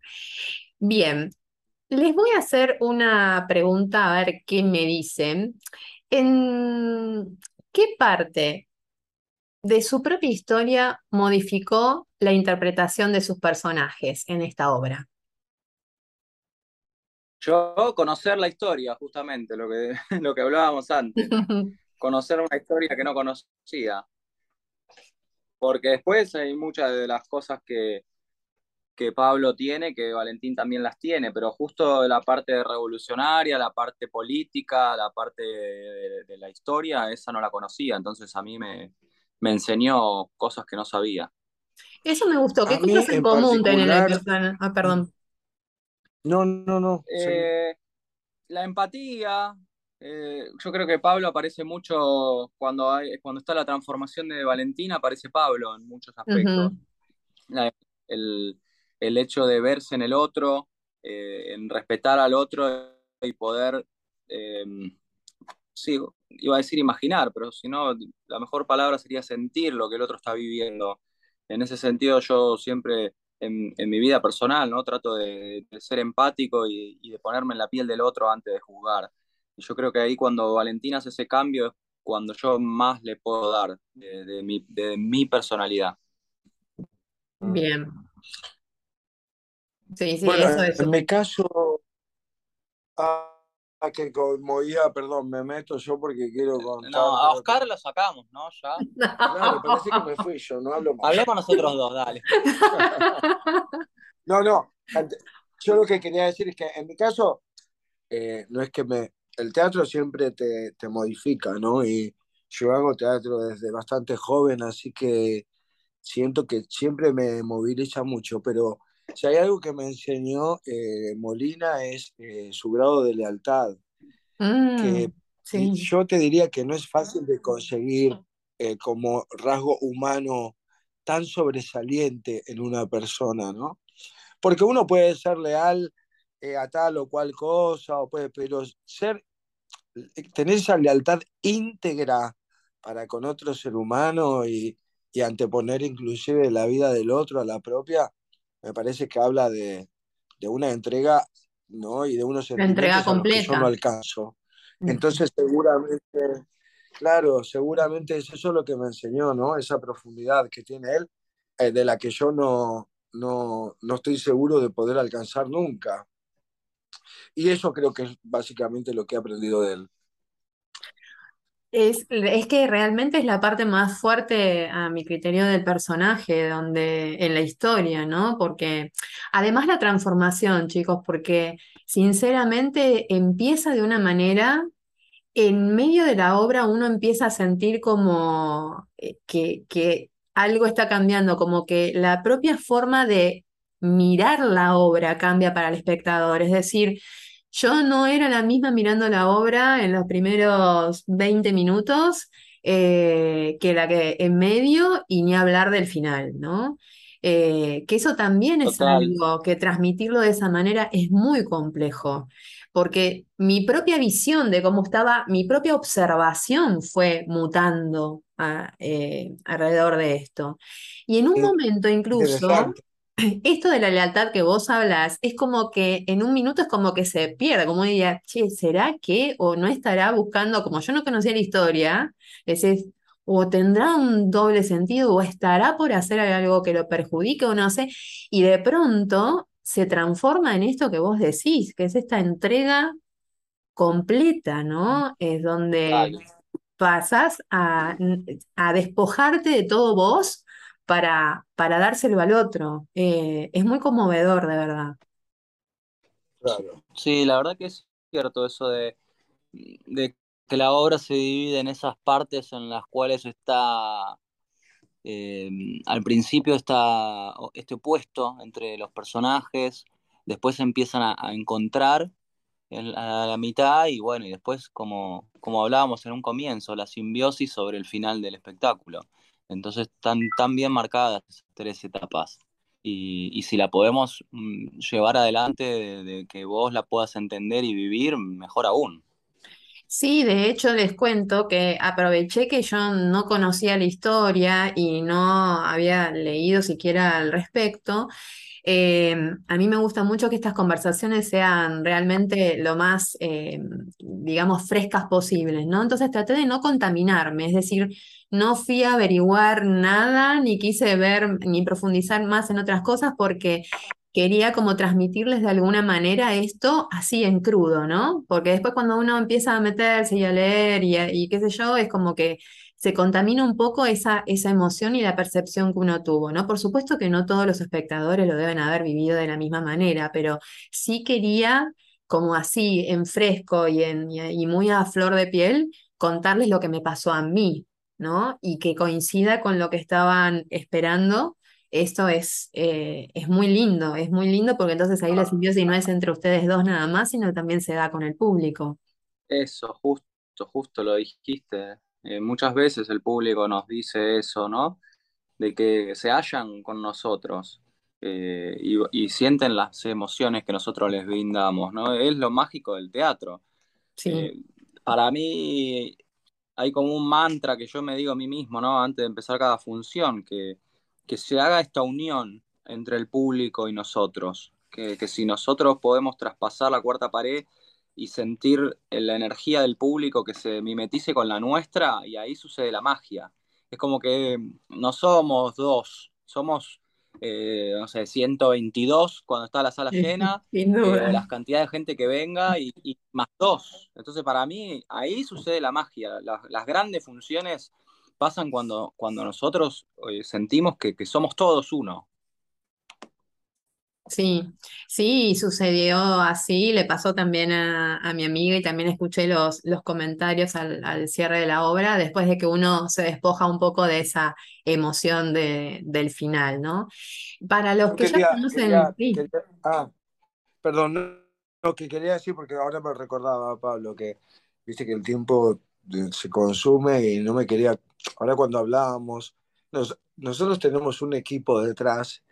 Bien, les voy a hacer una pregunta a ver qué me dicen. ¿En qué parte de su propia historia modificó la interpretación de sus personajes en esta obra? Yo conocer la historia, justamente, lo que, lo que hablábamos antes. conocer una historia que no conocía. Porque después hay muchas de las cosas que, que Pablo tiene, que Valentín también las tiene, pero justo la parte revolucionaria, la parte política, la parte de, la historia, esa no la conocía, entonces a mí me, me enseñó cosas que no sabía. Eso me gustó. ¿Qué cosas en, común tienen? Ah, perdón. No, no, no. Eh, la empatía. Eh, yo creo que Pablo aparece mucho cuando, hay, cuando está la transformación de Valentina, aparece Pablo en muchos aspectos. el, hecho de verse en el otro, eh, en respetar al otro y poder, sí, iba a decir imaginar, pero si no, la mejor palabra sería sentir lo que el otro está viviendo. En ese sentido, yo siempre en, mi vida personal, ¿no? Trato de, ser empático y, de ponerme en la piel del otro antes de juzgar. Y yo creo que ahí cuando Valentina hace ese cambio es cuando yo más le puedo dar de, mi, de mi personalidad. Bien. Sí, sí, bueno, En mi caso, ah, que como iba, perdón, me meto yo porque quiero contar. No, a Oscar lo sacamos, ¿no? Ya. Claro, parece que me fui yo, no hablo más. Hablemos nosotros dos, dale. no, no. Yo lo que quería decir es que en mi caso, eh, no es que me. El teatro siempre te, te modifica, ¿no? Y yo hago teatro desde bastante joven, así que siento que siempre me moviliza mucho, pero si hay algo que me enseñó eh, Molina es eh, su grado de lealtad, que mm, yo te diría que no es fácil de conseguir eh, como rasgo humano tan sobresaliente en una persona, ¿no? Porque uno puede ser leal a tal o cual cosa, o puede, pero ser, tener esa lealtad íntegra para con otro ser humano y, y anteponer inclusive la vida del otro a la propia, me parece que habla de, una entrega ¿no? y de unos entrega completa. que yo no alcanzo. Entonces seguramente, claro, seguramente es eso lo que me enseñó, ¿no? Esa profundidad que tiene él, eh, de la que yo no, no, no estoy seguro de poder alcanzar nunca. Y eso creo que es básicamente lo que he aprendido de él. Es, que realmente es la parte más fuerte a mi criterio del personaje, donde, en la historia, ¿no? Porque además la transformación, chicos, porque sinceramente empieza de una manera, en medio de la obra uno empieza a sentir como eh, que, que algo está cambiando, como que la propia forma de mirar la obra cambia para el espectador, es decir, yo no era la misma mirando la obra en los primeros 20 minutos eh, que la que en medio y ni hablar del final, ¿no? Eh, que eso también es algo que transmitirlo de esa manera es muy complejo, porque mi propia visión de cómo estaba, mi propia observación fue mutando eh, alrededor de esto. Y en un momento incluso esto de la lealtad que vos hablas es como que en un minuto es como que se pierde, como diría, che, ¿será que o no estará buscando, como yo no conocía la historia, decís, o tendrá un doble sentido o estará por hacer algo que lo perjudique o no sé, y de pronto se transforma en esto que vos decís, que es esta entrega completa, ¿no? Es donde pasas a, a despojarte de todo vos para, para dárselo al otro. Eh, es muy conmovedor, de verdad. Claro. Sí, la verdad que es cierto eso de, que la obra se divide en esas partes en las cuales está, eh, al principio está este opuesto entre los personajes, después se empiezan a, encontrar a la mitad y bueno, y después como, como hablábamos en un comienzo, la simbiosis sobre el final del espectáculo. Entonces, están tan bien marcadas tres etapas. Y, si la podemos mm, llevar adelante de, que vos la puedas entender y vivir, mejor aún. Sí, de hecho les cuento que aproveché que yo no conocía la historia y no había leído siquiera al respecto. Eh, a mí me gusta mucho que estas conversaciones sean realmente lo más, eh, digamos, frescas posibles, ¿no? Entonces traté de no contaminarme, es decir, no fui a averiguar nada, ni quise ver, ni profundizar más en otras cosas porque quería como transmitirles de alguna manera esto así en crudo, ¿no? Porque después cuando uno empieza a meterse y a leer y, qué sé yo, es como que se contamina un poco esa, esa emoción y la percepción que uno tuvo, ¿no? Por supuesto que no todos los espectadores lo deben haber vivido de la misma manera, pero sí quería como así en fresco y, en, y muy a flor de piel contarles lo que me pasó a mí, ¿no? Y que coincida con lo que estaban esperando, esto es, eh, es muy lindo, es muy lindo porque entonces ahí la simbiosis no es entre ustedes dos nada más, sino también se da con el público. Eso, justo, justo lo dijiste. Eh, muchas veces el público nos dice eso, ¿no? De que se hallan con nosotros eh, y, sienten las emociones que nosotros les brindamos, ¿no? Es lo mágico del teatro. Sí. para mí hay como un mantra que yo me digo a mí mismo, ¿no? Antes de empezar cada función, que, que se haga esta unión entre el público y nosotros, que, que si nosotros podemos traspasar la cuarta pared y sentir la energía del público que se mimetice con la nuestra, y ahí sucede la magia. Es como que no somos dos, somos, eh, no sé, 122 cuando está la sala llena, eh, las cantidades de gente que venga, y, y más dos. Entonces, para mí, ahí sucede la magia. Las, las grandes funciones pasan cuando, cuando nosotros eh, sentimos que, que somos todos uno. Sí, sí, sucedió así, le pasó también a, a mi amiga y también escuché los, los comentarios al, al cierre de la obra, después de que uno se despoja un poco de esa emoción de, del final, ¿no? Para los que ya conocen, quería, sí, quería- ah, perdón, no, lo que quería decir, porque ahora me recordaba, Pablo, que viste que el tiempo eh, se consume y no me quería, ahora cuando hablábamos, nos- nosotros tenemos un equipo detrás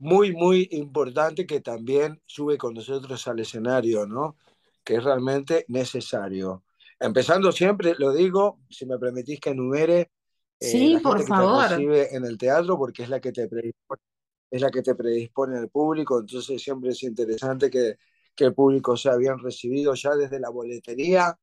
muy, muy importante que también sube con nosotros al escenario, ¿no? Que es realmente necesario. Empezando siempre, lo digo, si me permitís que enumere eh, sí, la por gente que te favor. recibe en el teatro, porque es la que te predispone, es la que te predispone al público, entonces siempre es interesante que, que el público sea bien recibido ya desde la boletería.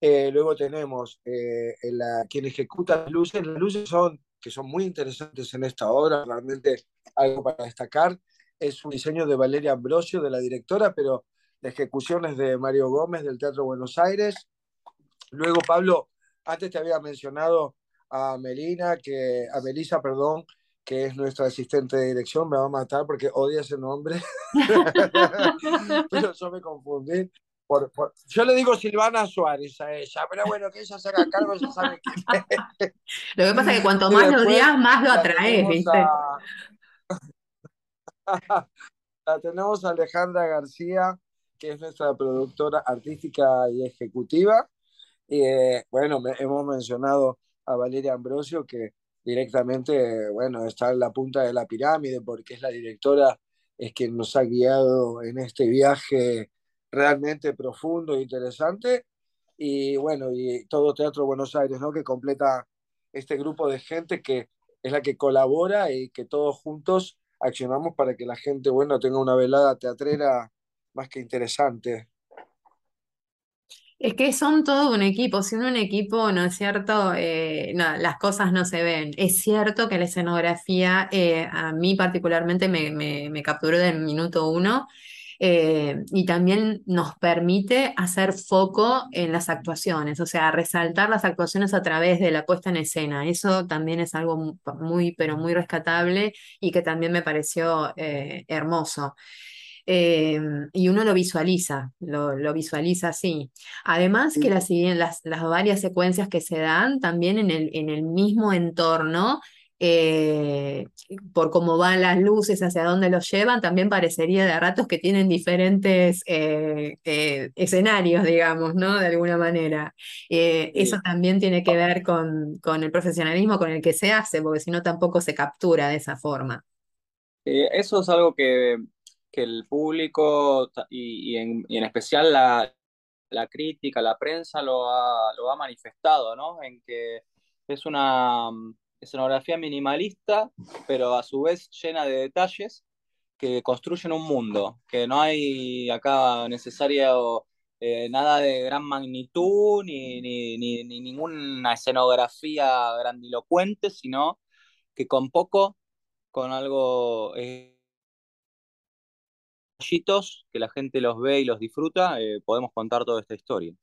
Eh, luego tenemos eh, la, quien ejecuta las luces. Las luces son, que son muy interesantes en esta obra, realmente algo para destacar. Es un diseño de Valeria Ambrosio, de la directora, pero la ejecución es de Mario Gómez del Teatro Buenos Aires. Luego, Pablo, antes te había mencionado a Melina, que, a Melisa, perdón, que es nuestra asistente de dirección, me va a matar porque odia ese nombre, pero yo me confundí. Por, por- yo le digo Silvana Suárez a ella, pero bueno, que ella se haga cargo, ya sabe quién es. Lo que pasa es que cuanto más lo odias, más lo atraes, ¿viste? a, la tenemos a Alejandra García, que es nuestra productora artística y ejecutiva. Y eh, bueno, me- hemos mencionado a Valeria Ambrosio, que directamente, bueno, está en la punta de la pirámide, porque es la directora, es quien nos ha guiado en este viaje realmente profundo e interesante. Y bueno, y todo Teatro Buenos Aires, ¿no? Que completa este grupo de gente que es la que colabora y que todos juntos accionamos para que la gente, bueno, tenga una velada teatrera más que interesante. Es que son todo un equipo, si uno un equipo, ¿no es cierto? Eh, no, las cosas no se ven. Es cierto que la escenografía eh, a mí particularmente me, me, me capturó del minuto uno eh, y también nos permite hacer foco en las actuaciones, o sea, resaltar las actuaciones a través de la puesta en escena. Eso también es algo mu- muy, pero muy rescatable y que también me pareció eh, hermoso. Eh, y uno lo visualiza, lo, lo visualiza así. Además que las, bien las, las varias secuencias que se dan también en el, en el mismo entorno, eh, por cómo van las luces, hacia dónde los llevan, también parecería de ratos que tienen diferentes eh, eh, escenarios, digamos, ¿no? De alguna manera. Eso también tiene que ver con, con el profesionalismo con el que se hace, porque si no tampoco se captura de esa forma. Eso es algo que, que el público y, y en, y en especial la, la crítica, la prensa lo ha, lo ha manifestado, ¿no? En que es una mm, escenografía minimalista, pero a su vez llena de detalles que construyen un mundo, que no hay acá necesario eh, nada de gran magnitud ni, ni, ni, ni ninguna escenografía grandilocuente, sino que con poco, con algo... eh, que la gente los ve y los disfruta, eh, podemos contar toda esta historia.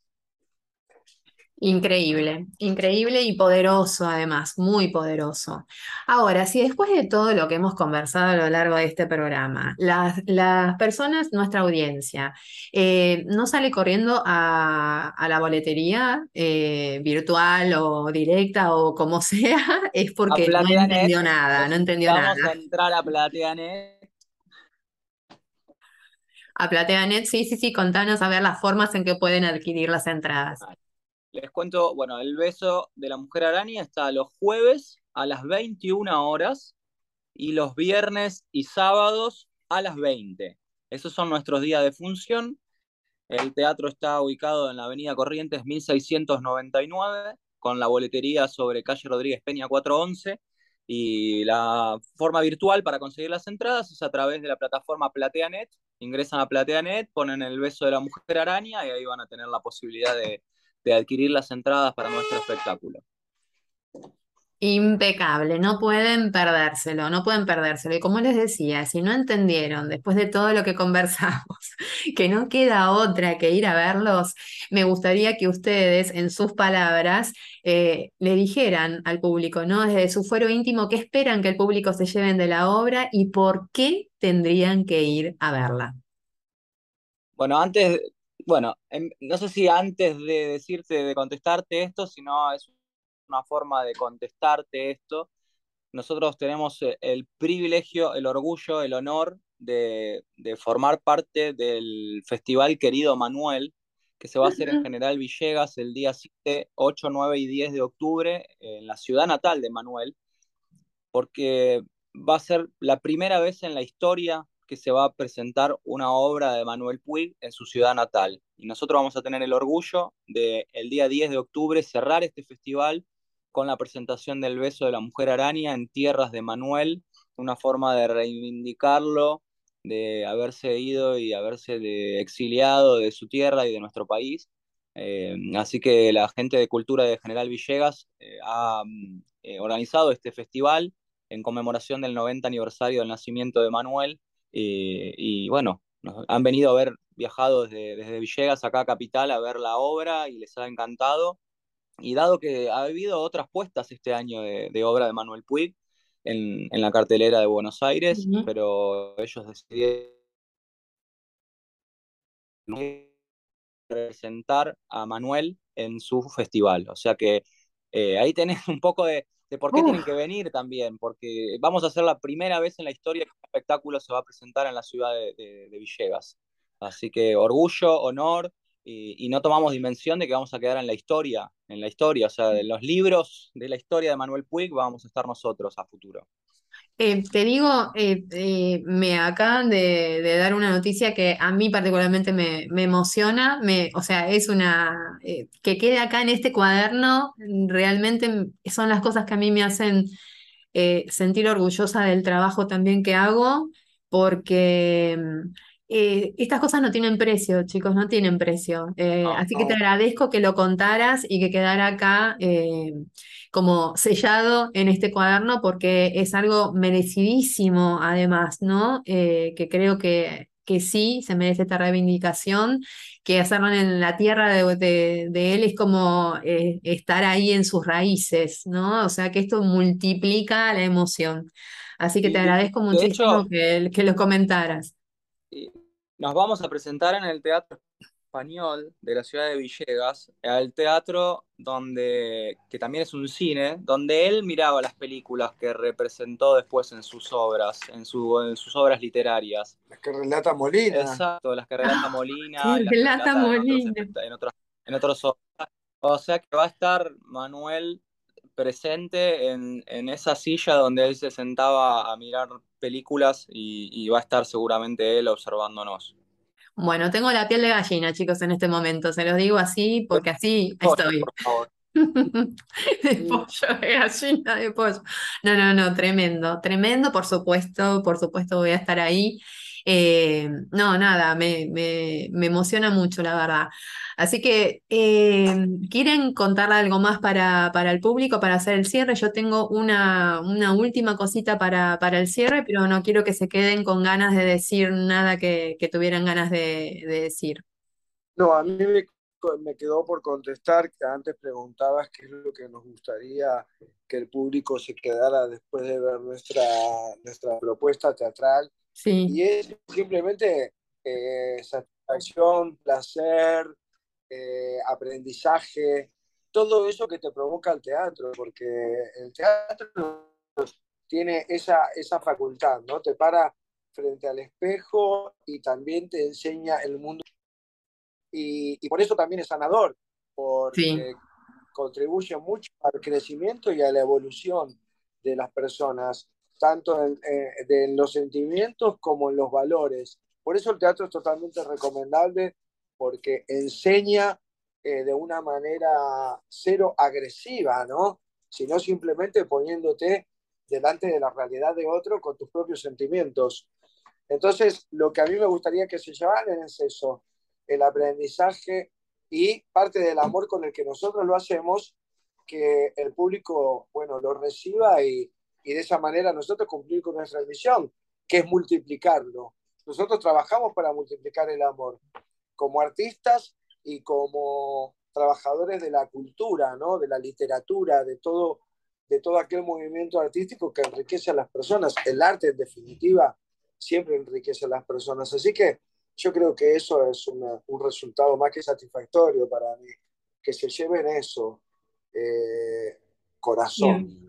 Increíble, increíble y poderoso además, muy poderoso. Ahora, si después de todo lo que hemos conversado a lo largo de este programa, las, las personas, nuestra audiencia, eh, no sale corriendo a, a la boletería eh, virtual o directa o como sea, es porque no entendió nada, no entendió invitamos nada. a entrar a PlateaNet. A PlateaNet, sí, sí, sí, contanos a ver las formas en que pueden adquirir las entradas. Les cuento, bueno, el beso de la mujer araña está los jueves a las 21 horas y los viernes y sábados a las 20. Esos son nuestros días de función. El teatro está ubicado en la avenida Corrientes 1699, con la boletería sobre calle Rodríguez Peña 411. Y la forma virtual para conseguir las entradas es a través de la plataforma PlateaNet. Ingresan a PlateaNet, ponen el beso de la mujer araña y ahí van a tener la posibilidad de, de adquirir las entradas para nuestro espectáculo. Impecable, no pueden perdérselo, no pueden perdérselo. Y como les decía, si no entendieron después de todo lo que conversamos, que no queda otra que ir a verlos, me gustaría que ustedes, en sus palabras, eh, le dijeran al público, ¿no? Desde su fuero íntimo, qué esperan que el público se lleven de la obra y por qué tendrían que ir a verla. Bueno, antes, bueno, no sé si antes de decirte, de contestarte esto, sino es una forma de contestarte esto. Nosotros tenemos eh, el privilegio, el orgullo, el honor de, formar parte del Festival Querido Manuel, que se va a hacer en General Villegas el día 7, 8, 9 y 10 de octubre en la ciudad natal de Manuel, porque va a ser la primera vez en la historia que se va a presentar una obra de Manuel Puig en su ciudad natal. Y nosotros vamos a tener el orgullo de el día 10 de octubre cerrar este festival con la presentación del beso de la mujer araña en tierras de Manuel, una forma de reivindicarlo, de haberse ido y haberse exiliado de su tierra y de nuestro país. Eh, así que la gente de cultura de General Villegas eh, ha mm, eh, organizado este festival en conmemoración del 90 aniversario del nacimiento de Manuel. Y bueno, nos han venido a ver, viajado desde, desde Villegas acá a Capital a ver la obra y les ha encantado. Y dado que ha habido otras puestas este año de, obra de Manuel Puig en, la cartelera de Buenos Aires, pero ellos decidieron presentar a Manuel en su festival. O sea que eh, ahí tenés un poco de, por qué tienen que venir también, porque vamos a hacer la primera vez en la historia que un espectáculo se va a presentar en la ciudad de Villegas. Así que orgullo, honor y, no tomamos dimensión de que vamos a quedar en la historia, en la historia, o sea, en los libros de la historia de Manuel Puig vamos a estar nosotros a futuro. Eh, te digo, eh, eh, me acaban de, dar una noticia que a mí particularmente me, emociona, me, o sea, es una, que quede acá en este cuaderno, realmente son las cosas que a mí me hacen sentir orgullosa del trabajo también que hago, porque eh, estas cosas no tienen precio, chicos, no tienen precio. Eh, así que te agradezco que lo contaras y que quedara acá eh, como sellado en este cuaderno porque es algo merecidísimo además, ¿no? que creo que, que sí se merece esta reivindicación, que hacerlo en la tierra de, él es como estar ahí en sus raíces, ¿no? O sea que esto multiplica la emoción. Así que te agradezco muchísimo que, que lo comentaras nos vamos a presentar en el Teatro Español de la ciudad de Villegas, al teatro donde, que también es un cine, donde él miraba las películas que representó después en sus obras, en, su, sus obras literarias. Las que relata Molina. Exacto, las que relata ah, Molina. relata Molina. En otros, en, otros, O sea que va a estar Manuel presente en, esa silla donde él se sentaba a mirar películas y, va a estar seguramente él observándonos. Bueno, tengo la piel de gallina, chicos, en este momento. Se los digo así porque así estoy. de pollo, de gallina, de pollo. No, no, no, tremendo, tremendo, por supuesto, por supuesto voy a estar ahí. Eh, no, nada, me, me, emociona mucho, la verdad. Así que, eh, ¿quieren contar algo más para, para, el público, para hacer el cierre? Yo tengo una, una última cosita para, para, el cierre, pero no quiero que se queden con ganas de decir nada que, tuvieran ganas de, decir. No, a mí me, quedó por contestar que antes preguntabas qué es lo que nos gustaría que el público se quedara después de ver nuestra, nuestra propuesta teatral. Sí. Y es simplemente eh, satisfacción, placer, eh, aprendizaje, todo eso que te provoca el teatro, porque el teatro tiene esa, esa facultad, ¿no? Te para frente al espejo y también te enseña el mundo. Y, por eso también es sanador, porque contribuye mucho al crecimiento y a la evolución de las personas, tanto en, eh, los sentimientos como en los valores. Por eso el teatro es totalmente recomendable porque enseña eh, de una manera cero agresiva, ¿no? Sino simplemente poniéndote delante de la realidad de otro con tus propios sentimientos. Entonces, lo que a mí me gustaría que se llevaran es eso, el aprendizaje y parte del amor con el que nosotros lo hacemos, que el público, bueno, lo reciba y, y de esa manera nosotros cumplir con nuestra misión, que es multiplicarlo. Nosotros trabajamos para multiplicar el amor como artistas y como trabajadores de la cultura, ¿no? de la literatura, de todo, de todo aquel movimiento artístico que enriquece a las personas. El arte, en definitiva, siempre enriquece a las personas. Así que yo creo que eso es un resultado más que satisfactorio para mí, que se lleven eso, eh, corazón.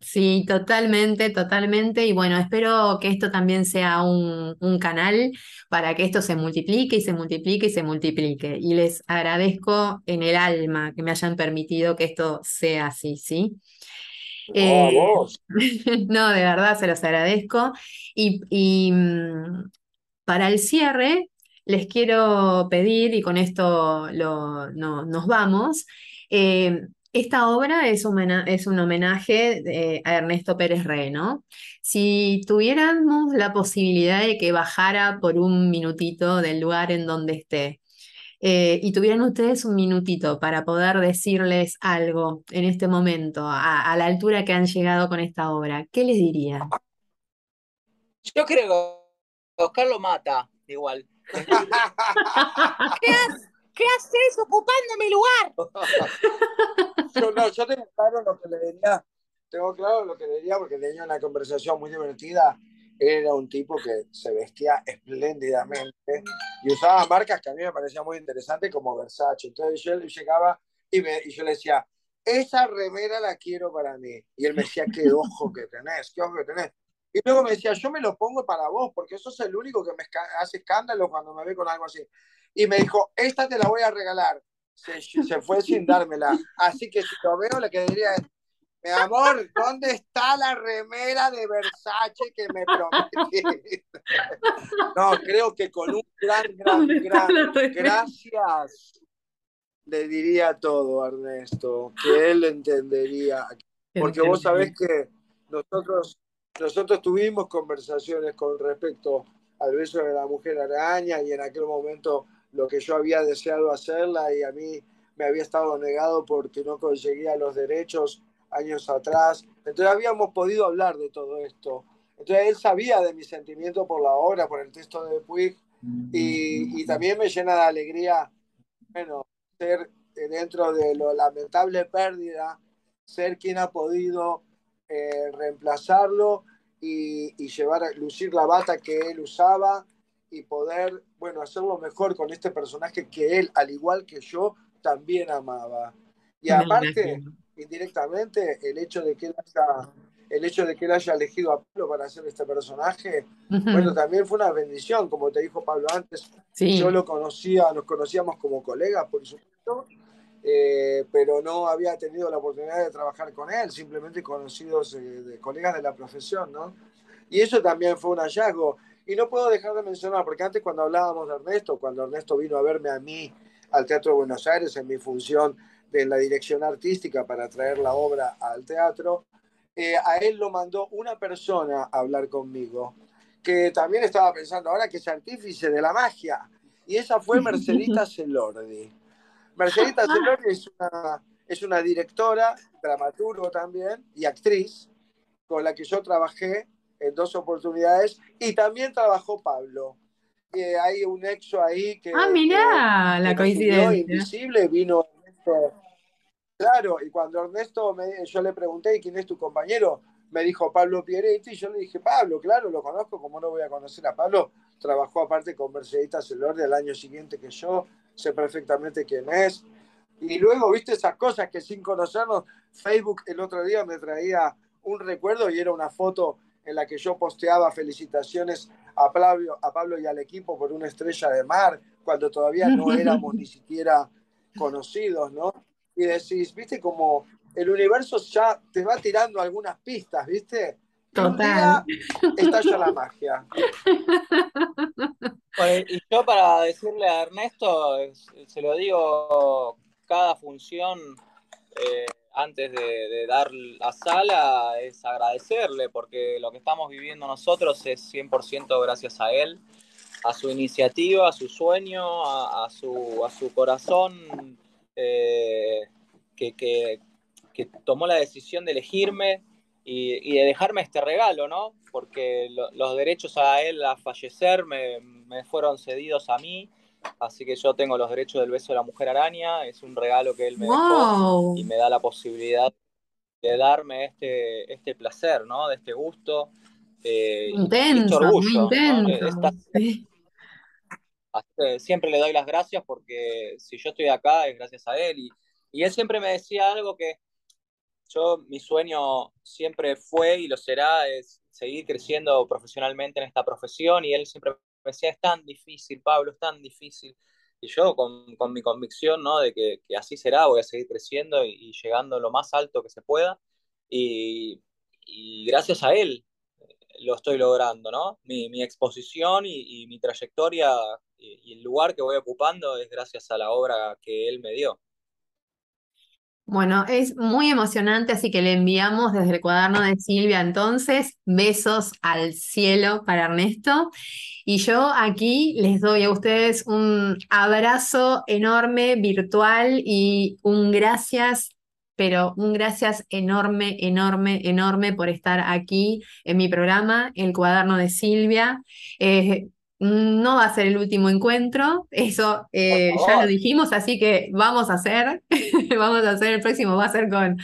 Sí, totalmente, totalmente. Y bueno, espero que esto también sea un, canal para que esto se multiplique y se multiplique y se multiplique. Y les agradezco en el alma que me hayan permitido que esto sea así, ¿sí? Eh, no, de verdad se los agradezco. Y, mm, para el cierre, les quiero pedir, y con esto lo, nos vamos, eh, esta obra es un, es un homenaje eh, a Ernesto Pérez Rey, ¿no? Si tuviéramos la posibilidad de que bajara por un minutito del lugar en donde esté, eh, y tuvieran ustedes un minutito para poder decirles algo en este momento, a, la altura que han llegado con esta obra, ¿qué les dirían? Yo creo que Oscar lo mata, igual. ¿Qué, ¿Qué haces ocupando mi lugar? yo, no, yo tengo claro lo que le diría, tengo claro lo que le diría porque tenía una conversación muy divertida. Era un tipo que se vestía espléndidamente y usaba marcas que a mí me parecían muy interesantes como Versace. Entonces yo llegaba y, me, y yo le decía, esa remera la quiero para mí. Y él me decía, qué ojo que tenés, qué ojo que tenés. Y luego me decía, yo me lo pongo para vos, porque eso es el único que me hace escándalo cuando me ve con algo así. Y me dijo, esta te la voy a regalar se, fue sin dármela. Así que si lo veo, le quedaría, mi amor, ¿dónde está la remera de Versace que me prometí? No, creo que con un gran, gran, gran gracias le diría todo Ernesto, que él entendería. Porque vos sabés que nosotros, nosotros tuvimos conversaciones con respecto al beso de la mujer araña y en aquel momento lo que yo había deseado hacerla y a mí me había estado negado porque no conseguía los derechos años atrás. Entonces habíamos podido hablar de todo esto. Entonces él sabía de mi sentimiento por la obra, por el texto de Puig, y, y también me llena de alegría, bueno, ser dentro de lo lamentable pérdida, ser quien ha podido eh, reemplazarlo y, y, llevar lucir la bata que él usaba y poder, bueno, hacerlo mejor con este personaje que él, al igual que yo, también amaba. Y aparte, indirectamente, el hecho de que él haya, el hecho de que él haya elegido a Pablo para hacer este personaje, bueno, también fue una bendición, como te dijo Pablo antes. Yo lo conocía, nos conocíamos como colegas, por supuesto, eh, pero no había tenido la oportunidad de trabajar con él, simplemente conocidos eh, de colegas de la profesión, ¿no? Y eso también fue un hallazgo. Y no puedo dejar de mencionar, porque antes cuando hablábamos de Ernesto, cuando Ernesto vino a verme a mí al Teatro de Buenos Aires en mi función de la dirección artística para traer la obra al teatro, eh, a él lo mandó una persona a hablar conmigo, que también estaba pensando ahora que es artífice de la magia, y esa fue Mercedita Celordi. Mercedita Celordi es una, es una directora, dramaturgo también y actriz con la que yo trabajé en dos oportunidades y también trabajó Pablo. Eh, hay un nexo ahí que. Ah, mira la coincidencia. Invisible, vino Ernesto. Claro, y cuando Ernesto, me, yo le pregunté, ¿quién es tu compañero? Me dijo Pablo Pieretti, y yo le dije, Pablo, claro, lo conozco, ¿cómo no voy a conocer a Pablo? Trabajó aparte con Mercedita Celor del año siguiente que yo, sé perfectamente quién es. Y luego, viste esas cosas que sin conocernos, Facebook el otro día me traía un recuerdo y era una foto en la que yo posteaba felicitaciones a Pablo, a Pablo y al equipo por una estrella de mar, cuando todavía no éramos ni siquiera conocidos, ¿no? Y decís, viste, como el universo ya te va tirando algunas pistas, ¿viste? Total. estalla la magia. y yo para decirle a Ernesto, se lo digo cada función, eh, antes de, dar la sala, es agradecerle, porque lo que estamos viviendo nosotros es 100% gracias a él, a su iniciativa, a su sueño, a, su, a su corazón eh, que, que, tomó la decisión de elegirme y, de dejarme este regalo, ¿no? Porque los derechos a él a fallecer me, me fueron cedidos a mí Así que yo tengo los derechos del beso de la mujer araña, es un regalo que él me dejó y me da la posibilidad de darme este, este placer, ¿no? De este gusto. Eh, intenso, orgullo. siempre le doy las gracias porque si yo estoy acá es gracias a él. Y, y él siempre me decía algo que yo, mi sueño siempre fue y lo será, es seguir creciendo profesionalmente en esta profesión y él siempre decía, es tan difícil, Pablo, es tan difícil. Y yo con, con mi convicción, ¿no? De que, que, así será, voy a seguir creciendo y, llegando lo más alto que se pueda. Y, y gracias a él eh, lo estoy logrando, ¿no? Mi, mi exposición y, y, mi trayectoria y el lugar que voy ocupando es gracias a la obra que él me dio. Bueno, es muy emocionante, así que le enviamos desde el cuaderno de Silvia entonces besos al cielo para Ernesto. Y yo aquí les doy a ustedes un abrazo enorme, virtual y un gracias, pero un gracias enorme, enorme, enorme por estar aquí en mi programa, El cuaderno de Silvia. Eh, no va a ser el último encuentro, eso eh, ya lo dijimos, así que vamos a hacer, vamos a hacer el próximo, va a ser con,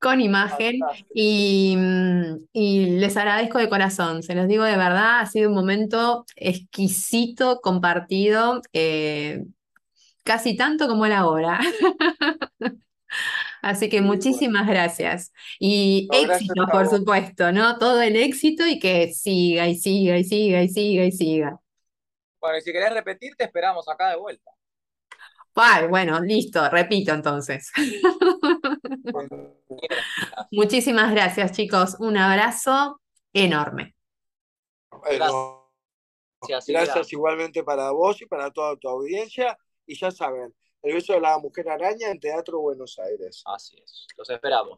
con imagen y, mm, y, les agradezco de corazón, se los digo de verdad, ha sido un momento exquisito, compartido, eh, casi tanto como la hora. Así que muchísimas gracias. Y éxito, por supuesto, ¿no? Todo el éxito y que siga y siga y siga y siga y siga. Bueno, y si querés repetir, te esperamos acá de vuelta. Ay, bueno, listo, repito entonces. Muchísimas gracias, chicos. Un abrazo enorme. gracias, gracias igualmente para vos y para toda tu audiencia. Y ya saben, el beso de la mujer araña en Teatro Buenos Aires. Así es, los esperamos.